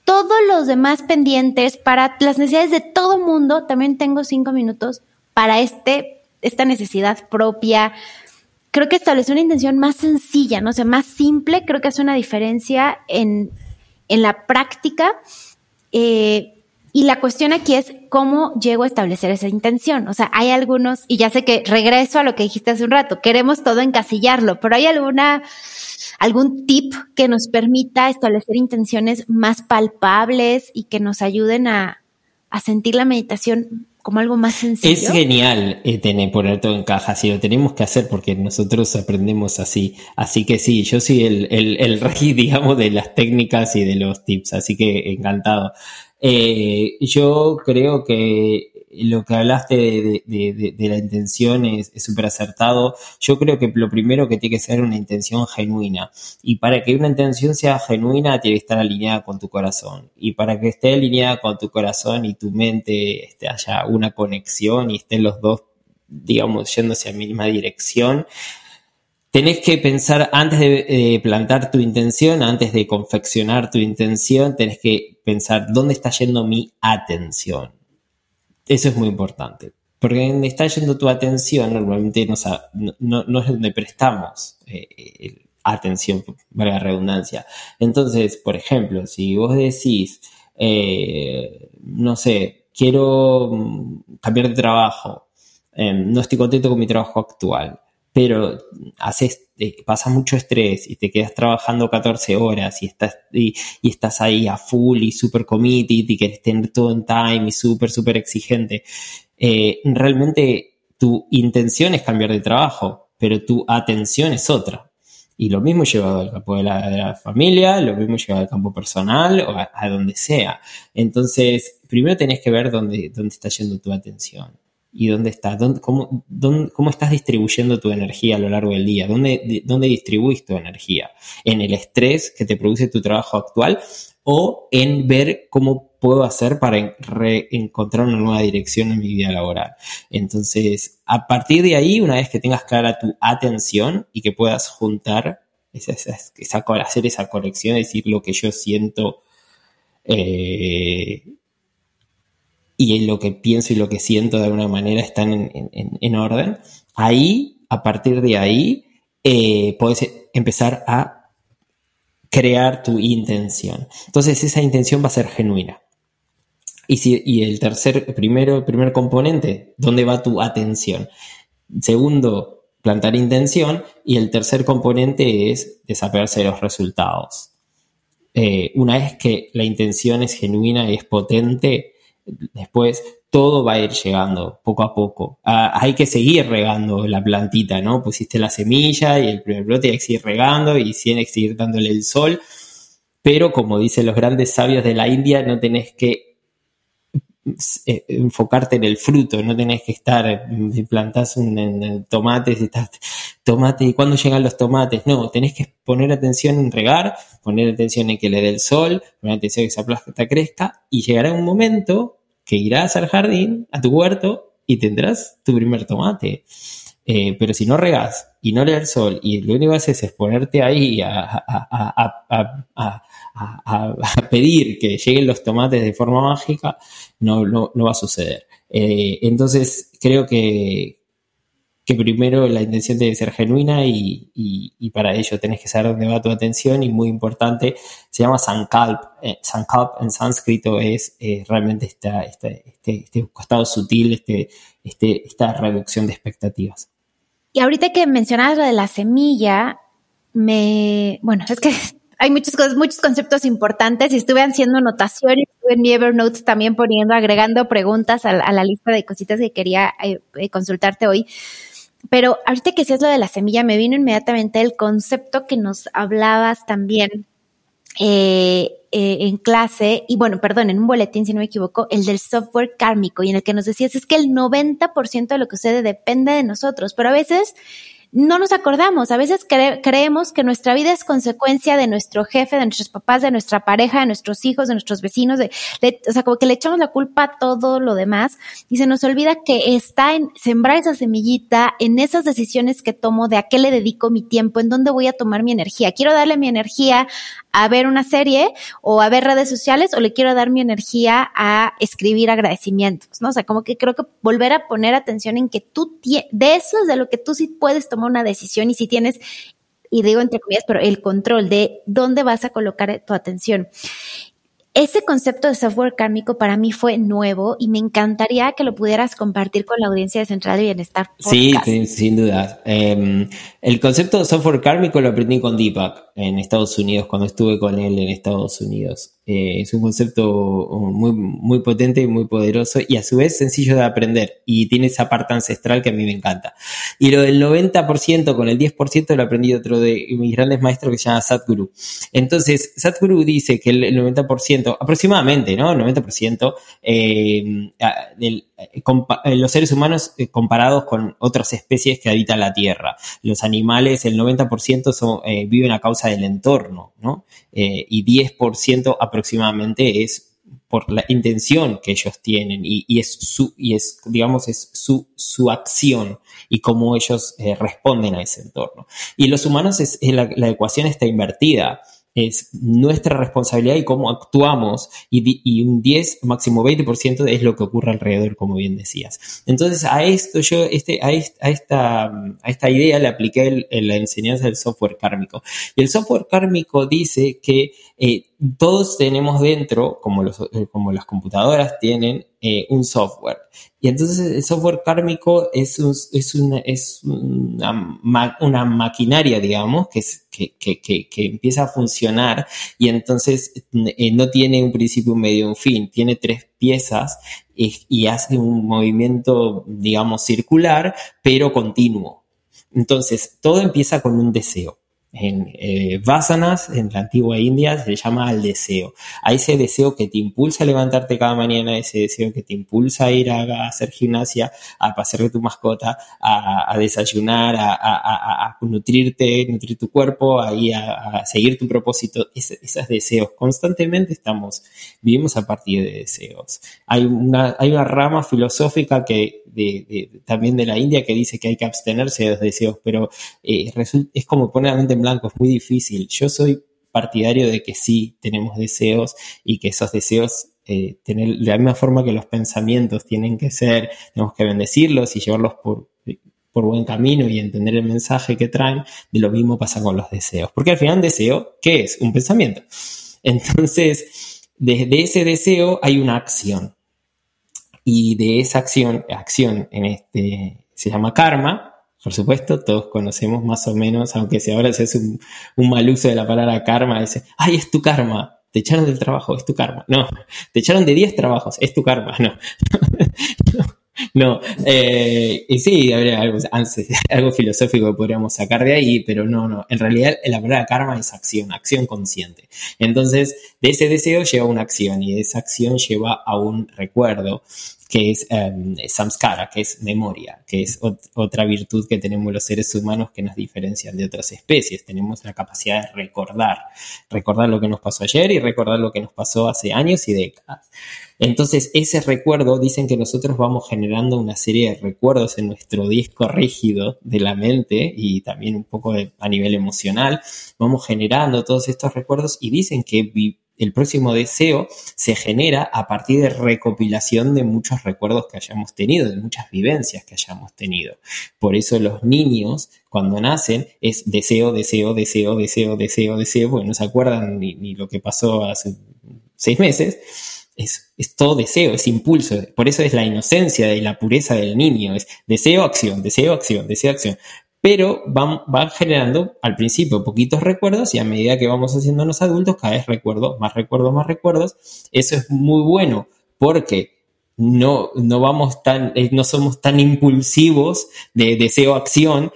todos los demás pendientes, para las necesidades de todo mundo, también tengo cinco minutos para este, esta necesidad propia. Creo que establecer una intención más sencilla, no o sea, más simple, creo que hace una diferencia en, en la práctica. Eh, y la cuestión aquí es cómo llego a establecer esa intención. O sea, hay algunos, y ya sé que regreso a lo que dijiste hace un rato, queremos todo encasillarlo, pero hay alguna algún tip que nos permita establecer intenciones más palpables y que nos ayuden a, sentir la meditación como algo más sencillo. Es genial eh, tener, poner todo en caja, si lo tenemos que hacer porque nosotros aprendemos así. Así que sí, yo soy el, el, el rey, digamos, de las técnicas y de los tips, así que encantado. Eh, yo creo que lo que hablaste de, la intención es súper acertado. Yo creo que lo primero que tiene que ser una intención genuina. Y para que una intención sea genuina, tiene que estar alineada con tu corazón. Y para que esté alineada con tu corazón y tu mente este, haya una conexión y estén los dos, digamos, yéndose a la misma dirección, tenés que pensar antes de plantar tu intención, antes de confeccionar tu intención, tenés que pensar dónde está yendo mi atención. Eso es muy importante. Porque donde está yendo tu atención, normalmente no, es donde prestamos eh, atención, para la redundancia. Entonces, por ejemplo, si vos decís, eh, no sé, quiero mm, cambiar de trabajo, em, no estoy contento con mi trabajo actual, pero haces, pasas mucho estrés y te quedas trabajando 14 horas y estás, y, estás ahí a full y super committed y quieres tener todo en time y súper, súper exigente, eh, realmente tu intención es cambiar de trabajo, pero tu atención es otra. Y lo mismo llevado al campo de la, familia, lo mismo llevado al campo personal o a, donde sea. Entonces, primero tenés que ver dónde, dónde está yendo tu atención y dónde estás, cómo, cómo, estás distribuyendo tu energía a lo largo del día, ¿Dónde, dónde distribuís tu energía, en el estrés que te produce tu trabajo actual o en ver cómo puedo hacer para encontrar una nueva dirección en mi vida laboral. Entonces, a partir de ahí, una vez que tengas clara tu atención y que puedas juntar, esa, hacer esa conexión, decir lo que yo siento eh, y lo que pienso y lo que siento de alguna manera están en, orden, ahí, a partir de ahí, eh, puedes empezar a crear tu intención. Entonces esa intención va a ser genuina. Y, si, y el tercer, primero, el primer componente, ¿dónde va tu atención? Segundo, plantar intención. Y el tercer componente es desapegarse de los resultados. Eh, una vez que la intención es genuina y es potente, Después todo va a ir llegando poco a poco. Ah, hay que seguir regando la plantita, ¿no? Pusiste la semilla y el primer brote hay que seguir regando y tiene que seguir dándole el sol. Pero como dicen los grandes sabios de la India, no tenés que eh, enfocarte en el fruto, no tenés que estar, si plantás un, tomate, estás, tomate, ¿y cuándo llegan los tomates? No, tenés que poner atención en regar, poner atención en que le dé el sol, poner atención en que esa planta crezca, y llegará un momento que irás al jardín, a tu huerto, y tendrás tu primer tomate. Eh, pero si no regas y no le el sol y lo único que haces es ponerte ahí a, pedir que lleguen los tomates de forma mágica, no, no, va a suceder. Eh, entonces creo que, que primero la intención debe ser genuina y, para ello tenés que saber dónde va tu atención y muy importante, se llama Sankalp. Eh, Sankalp en sánscrito es realmente esta, este, este, costado sutil, este, este, esta reducción de expectativas. Y ahorita que mencionabas lo de la semilla, me, bueno, es que hay muchas cosas, muchos conceptos importantes y estuve haciendo anotaciones, estuve en mi Evernote también poniendo, agregando preguntas a, la lista de cositas que quería eh, eh, consultarte hoy. Pero ahorita que decías lo de la semilla, me vino inmediatamente el concepto que nos hablabas también eh, eh, en clase, y bueno, perdón, en un boletín, si no me equivoco, el del software kármico, y en el que nos decías es que el 90% de lo que sucede depende de nosotros, pero a veces no nos acordamos. A veces creemos que nuestra vida es consecuencia de nuestro jefe, de nuestros papás, de nuestra pareja, de nuestros hijos, de nuestros vecinos. De, o sea, como que le echamos la culpa a todo lo demás y se nos olvida que está en sembrar esa semillita en esas decisiones que tomo de a qué le dedico mi tiempo, en dónde voy a tomar mi energía. Quiero darle mi energía a ver una serie o a ver redes sociales o le quiero dar mi energía a escribir agradecimientos, ¿no? O sea, como que creo que volver a poner atención en que tú, de eso es de lo que tú sí puedes tomar una decisión y si tienes, y digo entre comillas, pero el control de dónde vas a colocar tu atención. Ese concepto de software kármico para mí fue nuevo y me encantaría que lo pudieras compartir con la audiencia de Central de Bienestar. Sí, sin, duda. Em, el concepto de software kármico lo aprendí con Deepak en Estados Unidos, cuando estuve con él en Estados Unidos. Eh, es un concepto muy, muy potente y muy poderoso y a su vez sencillo de aprender y tiene esa parte ancestral que a mí me encanta. Y lo del 90% con el 10% lo aprendí otro de mis grandes maestros que se llama Sadhguru. Entonces, Sadhguru dice que el 90%, aproximadamente, ¿no? El 90% eh, del, los seres humanos comparados con otras especies que habitan la Tierra. Los animales, el 90% son, viven a causa del entorno, ¿no? y 10% aproximadamente es por la intención que ellos tienen y, es su, y es, digamos, es su, su acción y cómo ellos eh, responden a ese entorno. Y los humanos es, la, la, ecuación está invertida es nuestra responsabilidad y cómo actuamos y, un 10, máximo 20% es lo que ocurre alrededor, como bien decías. Entonces a esto yo, este, a, esta, a esta idea le apliqué la enseñanza del software kármico. Y el software kármico dice que eh, todos tenemos dentro, como, los, eh, como las computadoras tienen, eh, un software. Y entonces el software kármico es, es, una, es una, una, maquinaria, digamos, que, que, que, que, empieza a funcionar y entonces eh, no tiene un principio, un medio, un fin, tiene tres piezas y, y hace un movimiento, digamos, circular, pero continuo. Entonces, todo empieza con un deseo en eh, Vasanas, en la antigua India, se llama al deseo. A ese deseo que te impulsa a levantarte cada mañana, ese deseo que te impulsa a ir a, hacer gimnasia, a pasear tu mascota, a, desayunar, a, nutrirte, nutrir tu cuerpo, a, a, seguir tu propósito. esos deseos, constantemente estamos, vivimos a partir de deseos. Hay una, hay una rama filosófica que también de la India que dice que hay que abstenerse de los deseos, pero eh, es como poner la mente blanco, es muy difícil. Yo soy partidario de que sí tenemos deseos y que esos deseos eh, tener de la misma forma que los pensamientos tienen que ser, tenemos que bendecirlos y llevarlos por, por buen camino y entender el mensaje que traen, de lo mismo pasa con los deseos. Porque al final deseo, ¿qué es? Un pensamiento. Entonces, desde ese deseo hay una acción y de esa acción, acción en este, se llama karma, por supuesto, todos conocemos más o menos, aunque si ahora se hace un, mal uso de la palabra karma, dice, ay, es tu karma. te echaron del trabajo, es tu karma. No, te echaron de 10 trabajos, es tu karma. No. no. Eh, y sí, habría algo, algo filosófico que podríamos sacar de ahí, pero no, no. En realidad, la palabra karma es acción, acción consciente. Entonces, de ese deseo lleva una acción y de esa acción lleva a un recuerdo que es um, samskara, que es memoria, que es otra virtud que tenemos los seres humanos que nos diferencian de otras especies. Tenemos la capacidad de recordar, recordar lo que nos pasó ayer y recordar lo que nos pasó hace años y décadas. Entonces, ese recuerdo, dicen que nosotros vamos generando una serie de recuerdos en nuestro disco rígido de la mente y también un poco a nivel emocional, vamos generando todos estos recuerdos y dicen que el próximo deseo se genera a partir de recopilación de muchos recuerdos que hayamos tenido, de muchas vivencias que hayamos tenido. Por eso los niños, cuando nacen, es deseo, deseo, deseo, deseo, deseo, deseo, porque no se acuerdan ni, lo que pasó hace seis meses. Es, es, todo deseo, es impulso. Por eso es la inocencia y la pureza del niño. Es deseo, acción, deseo, acción, deseo, acción pero van, generando al principio poquitos recuerdos y a medida que vamos haciéndonos adultos, cada vez recuerdo, más recuerdos, más recuerdos. Eso es muy bueno porque no, no vamos tan, eh, no somos tan impulsivos de deseo-acción,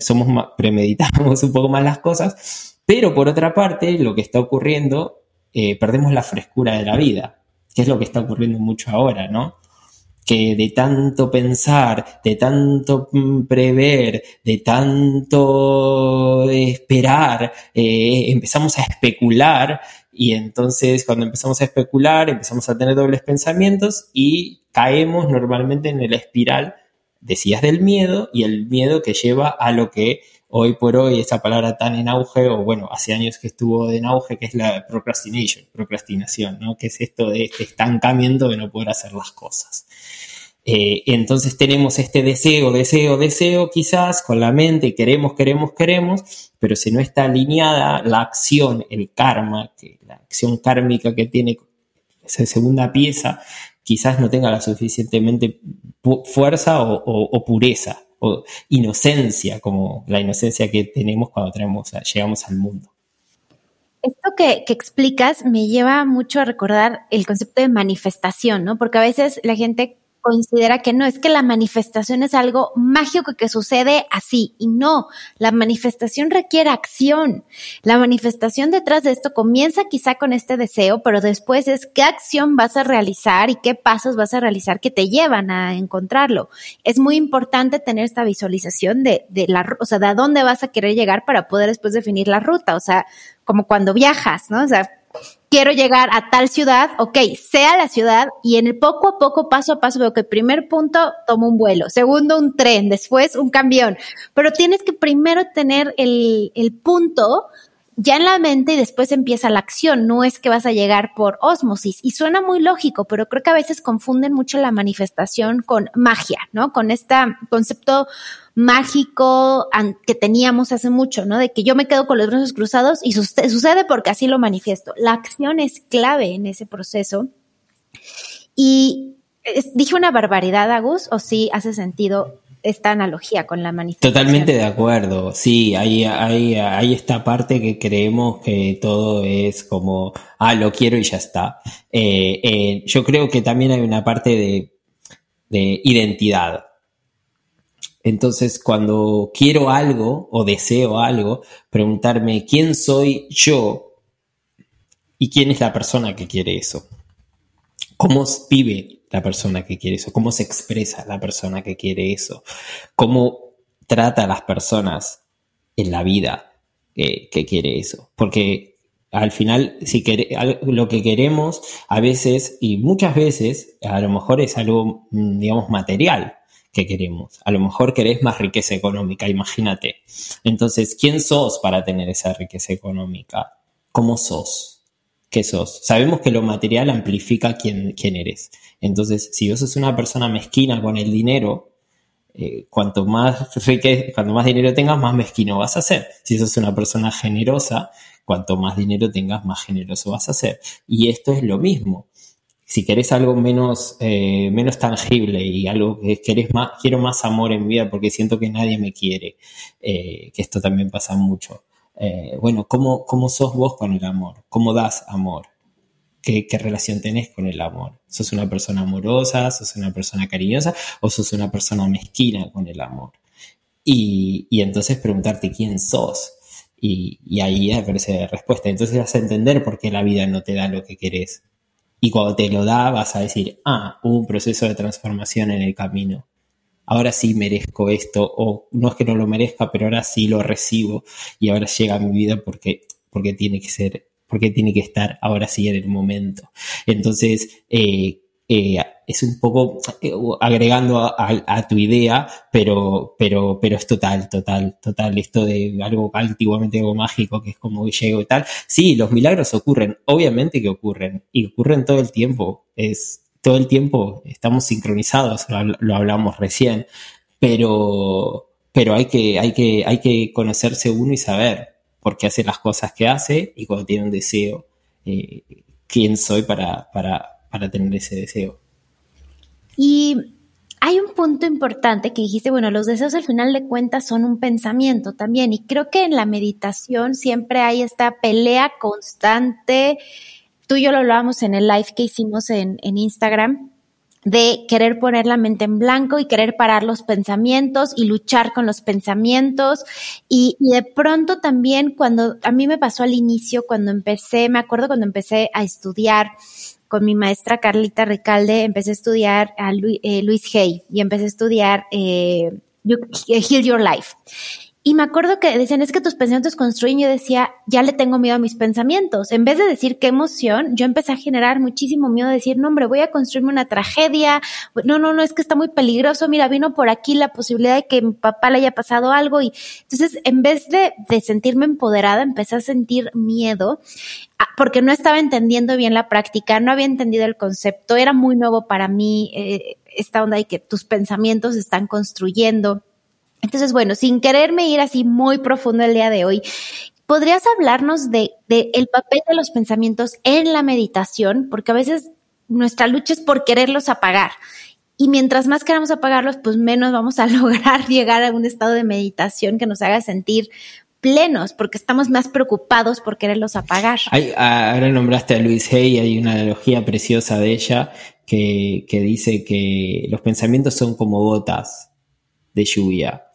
somos premeditamos un poco más las cosas, pero por otra parte, lo que está ocurriendo, eh, perdemos la frescura de la vida, que es lo que está ocurriendo mucho ahora, ¿no? Que de tanto pensar, de tanto mm, prever, de tanto esperar, eh, empezamos a especular y entonces cuando empezamos a especular empezamos a tener dobles pensamientos y caemos normalmente en el espiral, decías, del miedo y el miedo que lleva a lo que hoy por hoy esa palabra tan en auge, o bueno, hace años que estuvo en auge, que es la procrastination, procrastinación, ¿no? Que es esto de este estancamiento de no poder hacer las cosas. Eh, entonces tenemos este deseo, deseo, deseo quizás con la mente, queremos, queremos, queremos, pero si no está alineada la acción, el karma, que la acción kármica que tiene esa segunda pieza, quizás no tenga la suficientemente fuerza o pureza o inocencia, como la inocencia que tenemos cuando traemos, llegamos al mundo. Esto que, que, explicas me lleva mucho a recordar el concepto de manifestación, ¿no? Porque a veces la gente considera que no, es que la manifestación es algo mágico que sucede así. Y no, la manifestación requiere acción. La manifestación detrás de esto comienza quizá con este deseo, pero después es qué acción vas a realizar y qué pasos vas a realizar que te llevan a encontrarlo. Es muy importante tener esta visualización de, de la, o sea, de a dónde vas a querer llegar para poder después definir la ruta. O sea, como cuando viajas, ¿no? O sea, quiero llegar a tal ciudad, ok, sea la ciudad y en el poco a poco, paso a paso, veo que el primer punto tomo un vuelo, segundo un tren, después un camión, pero tienes que primero tener el, el punto ya en la mente y después empieza la acción, no es que vas a llegar por osmosis. Y suena muy lógico, pero creo que a veces confunden mucho la manifestación con magia, ¿no? Con este concepto mágico que teníamos hace mucho, ¿no? De que yo me quedo con los brazos cruzados y sucede porque así lo manifiesto. La acción es clave en ese proceso. Y dije una barbaridad, Agus, o sí hace sentido esta analogía con la manifestación. Totalmente de acuerdo, sí, hay, hay, hay esta parte que creemos que todo es como, ah, lo quiero y ya está. Eh, eh, yo creo que también hay una parte de, de identidad. Entonces, cuando quiero algo o deseo algo, preguntarme quién soy yo y quién es la persona que quiere eso. ¿Cómo vive la persona que quiere eso, cómo se expresa la persona que quiere eso, cómo trata a las personas en la vida que quiere eso. Porque al final, si lo que queremos a veces y muchas veces, a lo mejor es algo, mm, digamos, material que queremos. A lo mejor querés más riqueza económica, imagínate. Entonces, ¿quién sos para tener esa riqueza económica? ¿Cómo sos? ¿Qué sos? Sabemos que lo material amplifica quién, quién eres. Entonces, si vos sos una persona mezquina con el dinero, eh, cuanto más cuanto más dinero tengas, más mezquino vas a ser. Si sos una persona generosa, cuanto más dinero tengas, más generoso vas a ser. Y esto es lo mismo. Si querés algo menos, eh, menos tangible y algo que querés más, quiero más amor en vida porque siento que nadie me quiere, eh, que esto también pasa mucho. eh, bueno, ¿cómo, ¿cómo sos vos con el amor? ¿Cómo das amor? ¿Qué, ¿Qué, relación tenés con el amor? ¿Sos una persona amorosa? ¿Sos una persona cariñosa? ¿O sos una persona mezquina con el amor? Y, y entonces preguntarte quién sos. Y, y ahí aparece la respuesta. Entonces vas a entender por qué la vida no te da lo que querés. Y cuando te lo da, vas a decir, ah, hubo un proceso de transformación en el camino ahora sí merezco esto, o no es que no lo merezca, pero ahora sí lo recibo y ahora llega a mi vida porque, porque tiene que ser, porque tiene que estar ahora sí en el momento. Entonces, eh, eh, es un poco eh, agregando a, tu idea, pero, pero, pero es total, total, total. Esto de algo antiguamente algo mágico que es como llego y tal. Sí, los milagros ocurren, obviamente que ocurren, y ocurren todo el tiempo. Es, todo el tiempo estamos sincronizados, lo, hablamos recién, pero, pero hay, que, hay, que, hay que conocerse uno y saber por qué hace las cosas que hace y cuando tiene un deseo, eh, quién soy para, para, para tener ese deseo. Y hay un punto importante que dijiste, bueno, los deseos al final de cuentas son un pensamiento también y creo que en la meditación siempre hay esta pelea constante tú y yo lo hablábamos en el live que hicimos en, Instagram, de querer poner la mente en blanco y querer parar los pensamientos y luchar con los pensamientos. Y, de pronto también cuando a mí me pasó al inicio, cuando empecé, me acuerdo cuando empecé a estudiar con mi maestra Carlita Ricalde, empecé a estudiar a eh, Luis Hay y empecé a estudiar eh, Heal Your Life. Y me acuerdo que decían, es que tus pensamientos construyen. Yo decía, ya le tengo miedo a mis pensamientos. En vez de decir qué emoción, yo empecé a generar muchísimo miedo de decir, no, hombre, voy a construirme una tragedia. No, no, no, es que está muy peligroso. Mira, vino por aquí la posibilidad de que mi papá le haya pasado algo. Y entonces, en vez de, sentirme empoderada, empecé a sentir miedo ah, porque no estaba entendiendo bien la práctica, no había entendido el concepto, era muy nuevo para mí eh, esta onda de que tus pensamientos están construyendo. Entonces, bueno, sin quererme ir así muy profundo el día de hoy, ¿podrías hablarnos de, el papel de los pensamientos en la meditación? Porque a veces nuestra lucha es por quererlos apagar. Y mientras más queramos apagarlos, pues menos vamos a lograr llegar a un estado de meditación que nos haga sentir plenos, porque estamos más preocupados por quererlos apagar. ahora nombraste a Luis Hay, hay una analogía preciosa de ella que, que dice que los pensamientos son como gotas de lluvia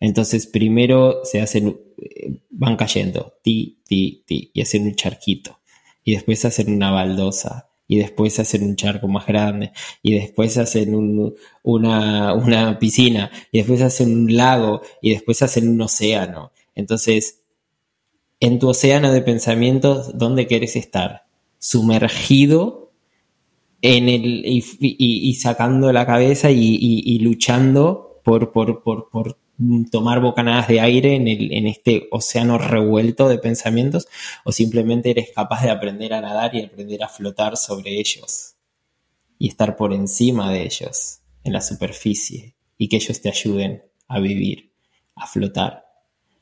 entonces primero se hacen, eh, van cayendo, ti, ti, ti, y hacen un charquito. Y después hacen una baldosa. Y después hacen un charco más grande. Y después hacen una, una piscina. Y después hacen un lago. Y después hacen un océano. Entonces, en tu océano de pensamientos, ¿dónde quieres estar? Sumergido en el, y, sacando la cabeza y, luchando por, por, por, por tomar bocanadas de aire en, el, en este océano revuelto de pensamientos o simplemente eres capaz de aprender a nadar y aprender a flotar sobre ellos y estar por encima de ellos en la superficie y que ellos te ayuden a vivir, a flotar,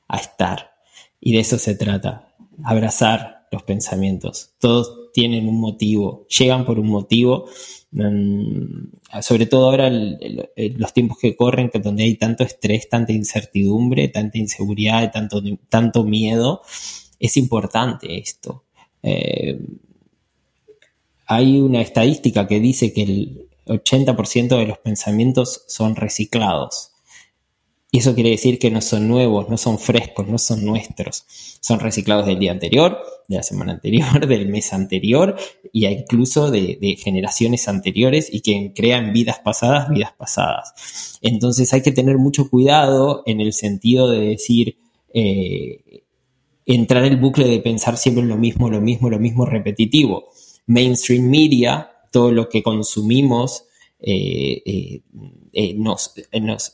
a estar. Y de eso se trata, abrazar los pensamientos. Todos tienen un motivo, llegan por un motivo Mm, sobre todo ahora los tiempos que corren, que donde hay tanto estrés, tanta incertidumbre, tanta inseguridad, tanto, tanto miedo, es importante esto. Eh, hay una estadística que dice que el 80% de los pensamientos son reciclados. Y eso quiere decir que no son nuevos, no son frescos, no son nuestros. Son reciclados del día anterior, de la semana anterior, del mes anterior y incluso de, generaciones anteriores y que crean vidas pasadas, vidas pasadas. Entonces hay que tener mucho cuidado en el sentido de decir, eh, entrar en el bucle de pensar siempre en lo mismo, lo mismo, lo mismo repetitivo. Mainstream media, todo lo que consumimos, eh, eh, eh, nos, nos,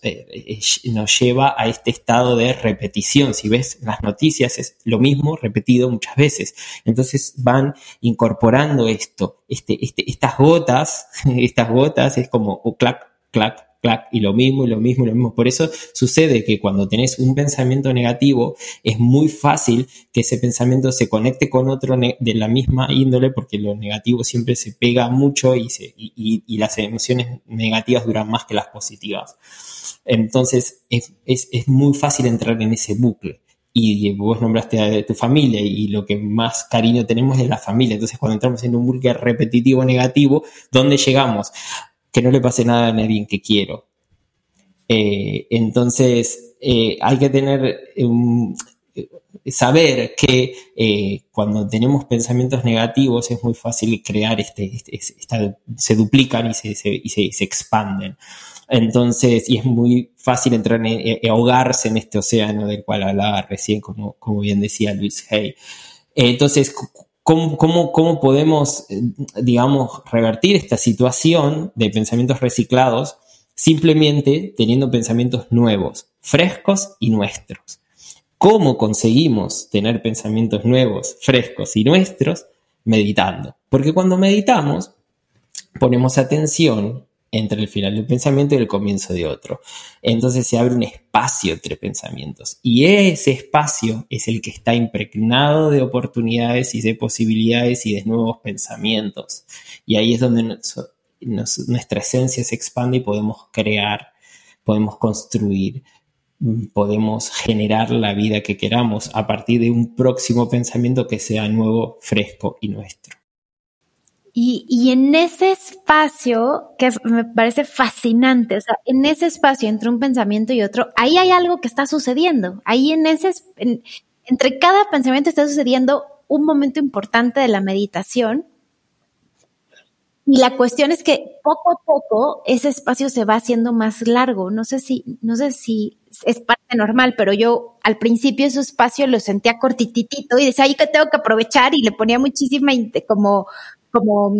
nos, lleva a este estado de repetición. Si ves las noticias es lo mismo repetido muchas veces. Entonces van incorporando esto, este, este, estas gotas, estas gotas es como clac, clac, y lo mismo, y lo mismo, y lo mismo. Por eso sucede que cuando tenés un pensamiento negativo, es muy fácil que ese pensamiento se conecte con otro de la misma índole, porque lo negativo siempre se pega mucho y, las emociones negativas duran más que las positivas. Entonces, es, es, es muy fácil entrar en ese bucle. y vos nombraste a tu familia y lo que más cariño tenemos es la familia. Entonces, cuando entramos en un bucle repetitivo negativo, ¿dónde llegamos? Que no le pase nada a nadie que quiero. Eh, entonces, eh, hay que tener un, saber que eh, cuando tenemos pensamientos negativos es muy fácil crear este, este se duplican y se, y se, expanden. Entonces, y es muy fácil entrar en, ahogarse en este océano del cual hablaba recién, como, como bien decía Luis Hay. Entonces, ¿cómo, podemos, digamos, revertir esta situación de pensamientos reciclados simplemente teniendo pensamientos nuevos, frescos y nuestros? ¿Cómo conseguimos tener pensamientos nuevos, frescos y nuestros? Meditando. Porque cuando meditamos, ponemos atención entre el final del pensamiento y el comienzo de otro. Entonces se abre un espacio entre pensamientos. Y ese espacio es el que está impregnado de oportunidades y de posibilidades y de nuevos pensamientos. Y ahí es donde nuestra esencia se expande y podemos crear, podemos construir, podemos generar la vida que queramos a partir de un próximo pensamiento que sea nuevo, fresco y nuestro. Y, en ese espacio, que me parece fascinante, o sea, en ese espacio entre un pensamiento y otro, ahí hay algo que está sucediendo. Ahí en ese, entre cada pensamiento está sucediendo un momento importante de la meditación. Y la cuestión es que poco a poco ese espacio se va haciendo más largo. No sé si, no sé si es parte normal, pero yo al principio ese espacio lo sentía cortititito y decía, ahí que tengo que aprovechar y le ponía muchísima, como, como,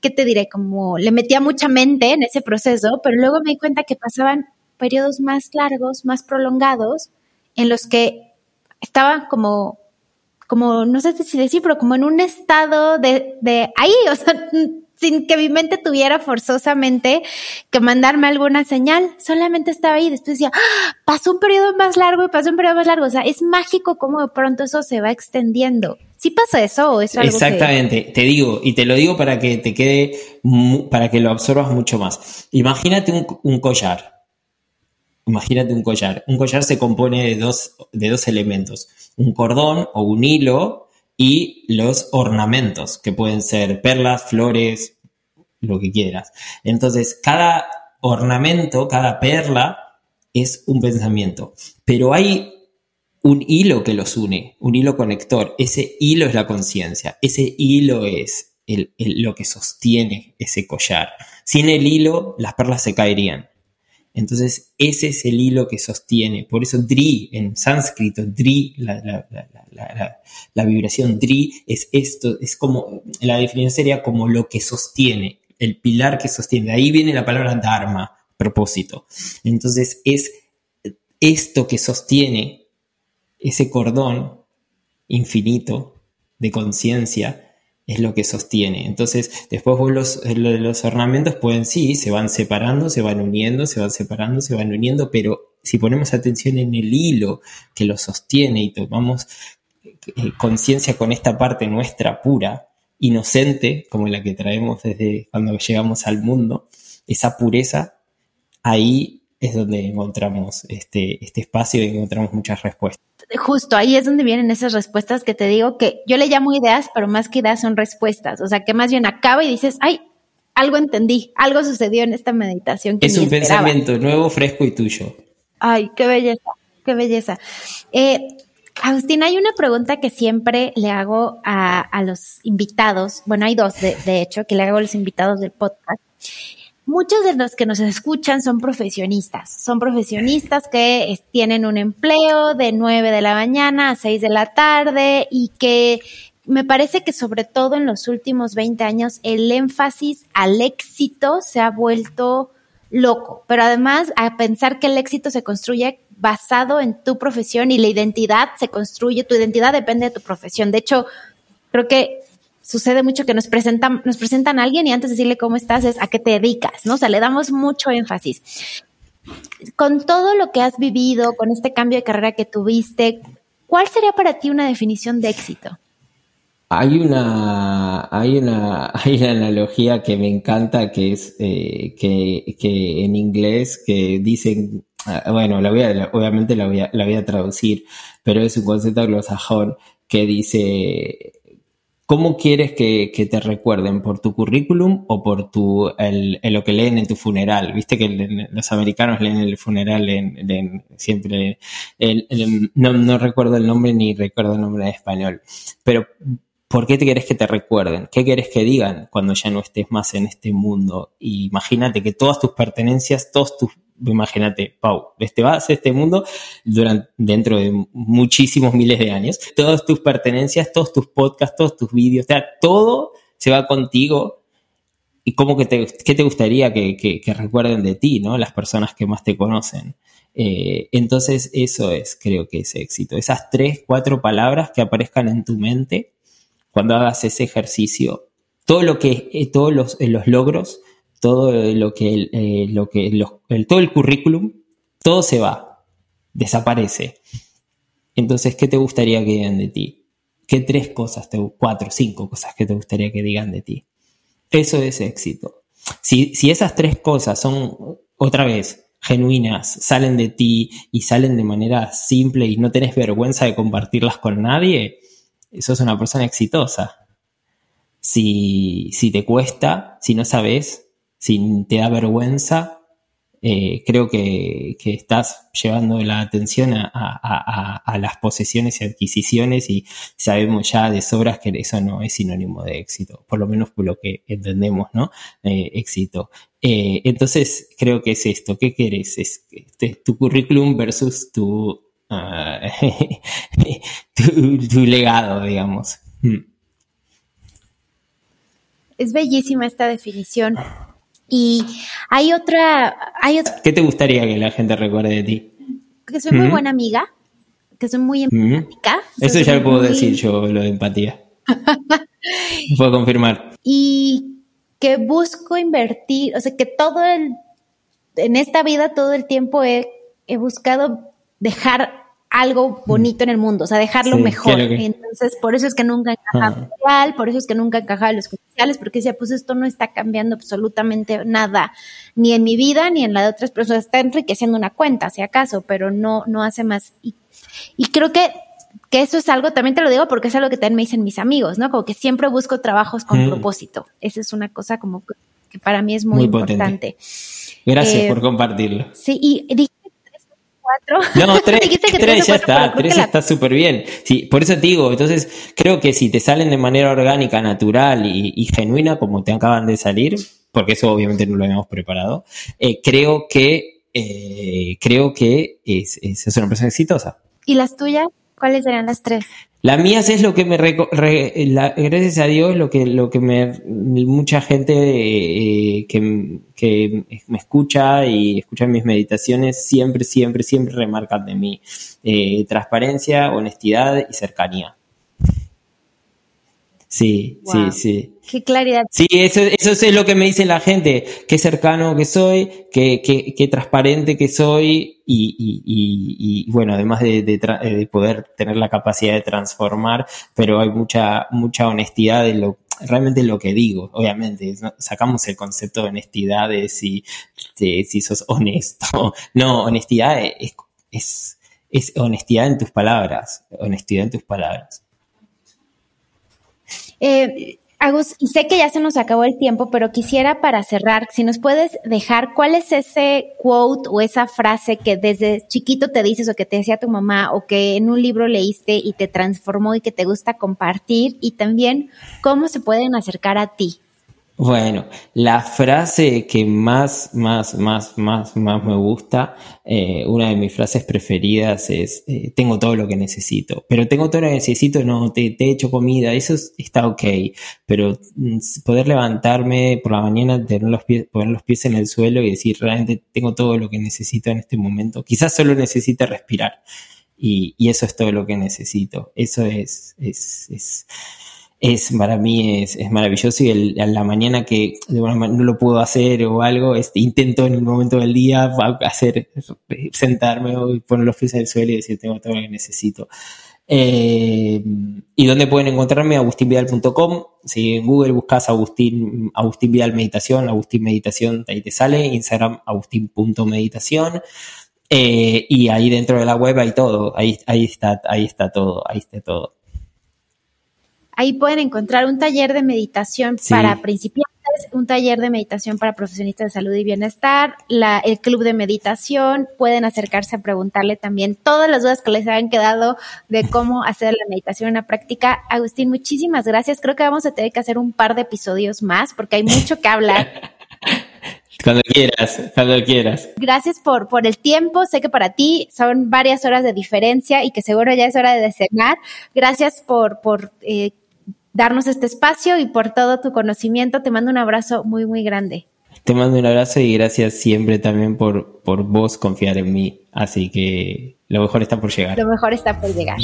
¿qué te diré? Como le metía mucha mente en ese proceso, pero luego me di cuenta que pasaban periodos más largos, más prolongados, en los que estaba como, como, no sé si decir, pero como en un estado de, de ahí, o sea, sin que mi mente tuviera forzosamente que mandarme alguna señal, solamente estaba ahí. Después decía, ¡Ah! pasó un periodo más largo y pasó un periodo más largo. O sea, es mágico cómo de pronto eso se va extendiendo. ¿Sí pasa eso o es Exactamente, te digo, y te lo digo para que te quede, para que lo absorbas mucho más. Imagínate un, un collar. Imagínate un collar. Un collar se compone de dos, de dos elementos, un cordón o un hilo y los ornamentos, que pueden ser perlas, flores, lo que quieras. Entonces, cada ornamento, cada perla es un pensamiento, pero hay un hilo que los une, un hilo conector. Ese hilo es la conciencia, ese hilo es lo que sostiene ese collar. Sin el hilo, las perlas se caerían. Entonces, ese es el hilo que sostiene. Por eso, Dri, en sánscrito, Dri, la, vibración Dri, es esto, es como, la definición sería como lo que sostiene, el pilar que sostiene. De ahí viene la palabra Dharma, propósito. Entonces, es esto que sostiene ese cordón infinito de conciencia es lo que sostiene. Entonces, después vos los, los ornamentos pueden, sí, se van separando, se van uniendo, se van separando, se van uniendo, pero si ponemos atención en el hilo que lo sostiene y tomamos eh, conciencia con esta parte nuestra pura, inocente, como la que traemos desde cuando llegamos al mundo, esa pureza, ahí es donde encontramos este, este espacio y encontramos muchas respuestas justo ahí es donde vienen esas respuestas que te digo que yo le llamo ideas, pero más que ideas son respuestas. O sea, que más bien acaba y dices, ay, algo entendí, algo sucedió en esta meditación. es un pensamiento nuevo, fresco y tuyo. Ay, qué belleza, qué belleza. Eh, Agustín, hay una pregunta que siempre le hago a, los invitados. Bueno, hay dos, de, de hecho, que le hago a los invitados del podcast muchos de los que nos escuchan son profesionistas, son profesionistas que tienen un empleo de 9 de la mañana a 6 de la tarde y que me parece que sobre todo en los últimos 20 años el énfasis al éxito se ha vuelto loco, pero además a pensar que el éxito se construye basado en tu profesión y la identidad se construye, tu identidad depende de tu profesión. De hecho, creo que sucede mucho que nos presentan, nos presentan a alguien y antes de decirle cómo estás es a qué te dedicas, ¿no? O sea, le damos mucho énfasis. Con todo lo que has vivido, con este cambio de carrera que tuviste, ¿cuál sería para ti una definición de éxito? Hay una, hay una, hay una analogía que me encanta que es eh, que, que, en inglés que dicen, ah, bueno, la voy a, obviamente la voy a, la voy a traducir, pero es un concepto anglosajón que dice ¿Cómo quieres que, te recuerden? ¿Por tu currículum o por tu, el, lo que leen en tu funeral? Viste que los americanos leen el funeral, siempre, no, no, recuerdo el nombre ni recuerdo el nombre en español, pero ¿por qué te quieres que te recuerden? ¿Qué quieres que digan cuando ya no estés más en este mundo? imagínate que todas tus pertenencias, todos tus imagínate, Pau, este vas a este mundo durante, dentro de muchísimos miles de años. Todas tus pertenencias, todos tus podcasts, todos tus vídeos, o sea, todo se va contigo. ¿Y cómo que te, qué te gustaría que, recuerden de ti, ¿no? Las personas que más te conocen. Eh, entonces, eso es, creo que es éxito. Esas tres, cuatro palabras que aparezcan en tu mente cuando hagas ese ejercicio. Todo lo que, eh, todos los, eh, los logros todo lo que, eh, lo que el, todo el currículum, todo se va, desaparece. Entonces, ¿qué te gustaría que digan de ti? ¿Qué tres cosas, te, cuatro, cinco cosas que te gustaría que digan de ti? Eso es éxito. Si, si esas tres cosas son, otra vez, genuinas, salen de ti y salen de manera simple y no tenés vergüenza de compartirlas con nadie, eso es una persona exitosa. Si, si te cuesta, si no sabes, si te da vergüenza, eh, creo que, estás llevando la atención a, las posesiones y adquisiciones y sabemos ya de sobras que eso no es sinónimo de éxito, por lo menos por lo que entendemos, ¿no? Eh, éxito. Eh, entonces, creo que es esto. ¿Qué quieres? Es, este, tu currículum versus tu, ah, tu, legado, digamos. Hmm. Es bellísima esta definición. Y hay otra, hay ¿Qué te gustaría que la gente recuerde de ti? Que soy muy buena amiga, que soy muy empática. Eso ya lo puedo decir yo, lo de empatía. puedo confirmar. Y que busco invertir, o sea, que todo el, en esta vida todo el tiempo he, he buscado dejar algo bonito en el mundo, o sea, dejarlo mejor. Entonces, por eso es que nunca encajaba ah. por eso es que nunca encajaba en los comerciales, porque decía, pues esto no está cambiando absolutamente nada, ni en mi vida, ni en la de otras personas. Está enriqueciendo una cuenta, si acaso, pero no, no hace más. Y, creo que, que eso es algo, también te lo digo porque es algo que también me dicen mis amigos, ¿no? Como que siempre busco trabajos con propósito. Esa es una cosa como que para mí es muy, importante. Gracias eh, por compartirlo. Sí, y dije no, tres, ya está, tres está súper bien. Sí, por eso te digo, entonces creo que si te salen de manera orgánica, natural y, genuina, como te acaban de salir, porque eso obviamente no lo habíamos preparado, eh, creo que eh, creo que es, es, una persona exitosa. ¿Y las tuyas? ¿Cuáles serían las tres? La mía es lo que me, gracias a Dios, lo que, lo que me, mucha gente eh, que, que, me escucha y escucha mis meditaciones siempre, siempre, siempre remarcan de mí. Eh, transparencia, honestidad y cercanía. Sí, sí, sí. Qué claridad. Sí, eso, eso es lo que me dice la gente, qué cercano que soy, qué, qué, qué transparente que soy y, y, y, y bueno, además de, de, poder tener la capacidad de transformar, pero hay mucha, mucha honestidad en lo, realmente lo que digo, obviamente, sacamos el concepto de honestidad de si, de, si sos honesto. No, honestidad es, es, es honestidad en tus palabras, honestidad en tus palabras. Eh, Agus, sé que ya se nos acabó el tiempo, pero quisiera para cerrar, si nos puedes dejar cuál es ese quote o esa frase que desde chiquito te dices o que te decía tu mamá o que en un libro leíste y te transformó y que te gusta compartir y también cómo se pueden acercar a ti. Bueno, la frase que más, más, más, más, más me gusta, eh, una de mis frases preferidas es, eh, tengo todo lo que necesito, pero tengo todo lo que necesito, no, te, he hecho comida, eso está ok, pero mm, poder levantarme por la mañana, tener los pies, poner los pies en el suelo y decir, realmente tengo todo lo que necesito en este momento, quizás solo necesite respirar. Y, y eso es todo lo que necesito, eso es, es, es es para mí es, maravilloso y el, a la mañana que no lo puedo hacer o algo, este, intento en el momento del día hacer, sentarme o poner los pies el suelo y decir tengo todo lo que necesito. Eh, ¿Y dónde pueden encontrarme? agustinvidal.com. Si en Google buscas Agustín, Agustín Vidal Meditación, Agustín Meditación, ahí te sale. Instagram, agustín.meditación. Eh, y ahí dentro de la web hay todo. Ahí, ahí está, ahí está todo, ahí está todo. Ahí pueden encontrar un taller de meditación para principiantes, un taller de meditación para profesionistas de salud y bienestar, la, el club de meditación. Pueden acercarse a preguntarle también todas las dudas que les hayan quedado de cómo hacer la meditación en la práctica. Agustín, muchísimas gracias. Creo que vamos a tener que hacer un par de episodios más porque hay mucho que hablar. Cuando quieras, cuando quieras. Gracias por, por el tiempo. Sé que para ti son varias horas de diferencia y que seguro ya es hora de cenar. Gracias por, por eh, darnos este espacio y por todo tu conocimiento. Te mando un abrazo muy, muy grande. Te mando un abrazo y gracias siempre también por, por vos confiar en mí. Así que lo mejor está por llegar. Lo mejor está por llegar.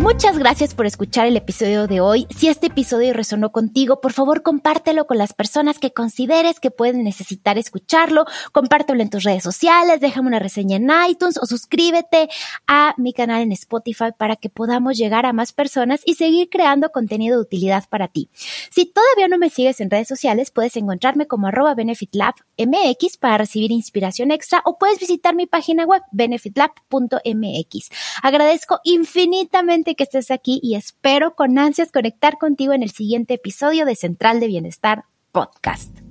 Muchas gracias por escuchar el episodio de hoy. Si este episodio resonó contigo, por favor compártelo con las personas que consideres que pueden necesitar escucharlo. Compártelo en tus redes sociales, déjame una reseña en iTunes o suscríbete a mi canal en Spotify para que podamos llegar a más personas y seguir creando contenido de utilidad para ti. Si todavía no me sigues en redes sociales, puedes encontrarme como arroba benefitlabmx para recibir inspiración extra o puedes visitar mi página web benefitlab.mx. Agradezco infinitamente que estés aquí y espero con ansias conectar contigo en el siguiente episodio de Central de Bienestar Podcast.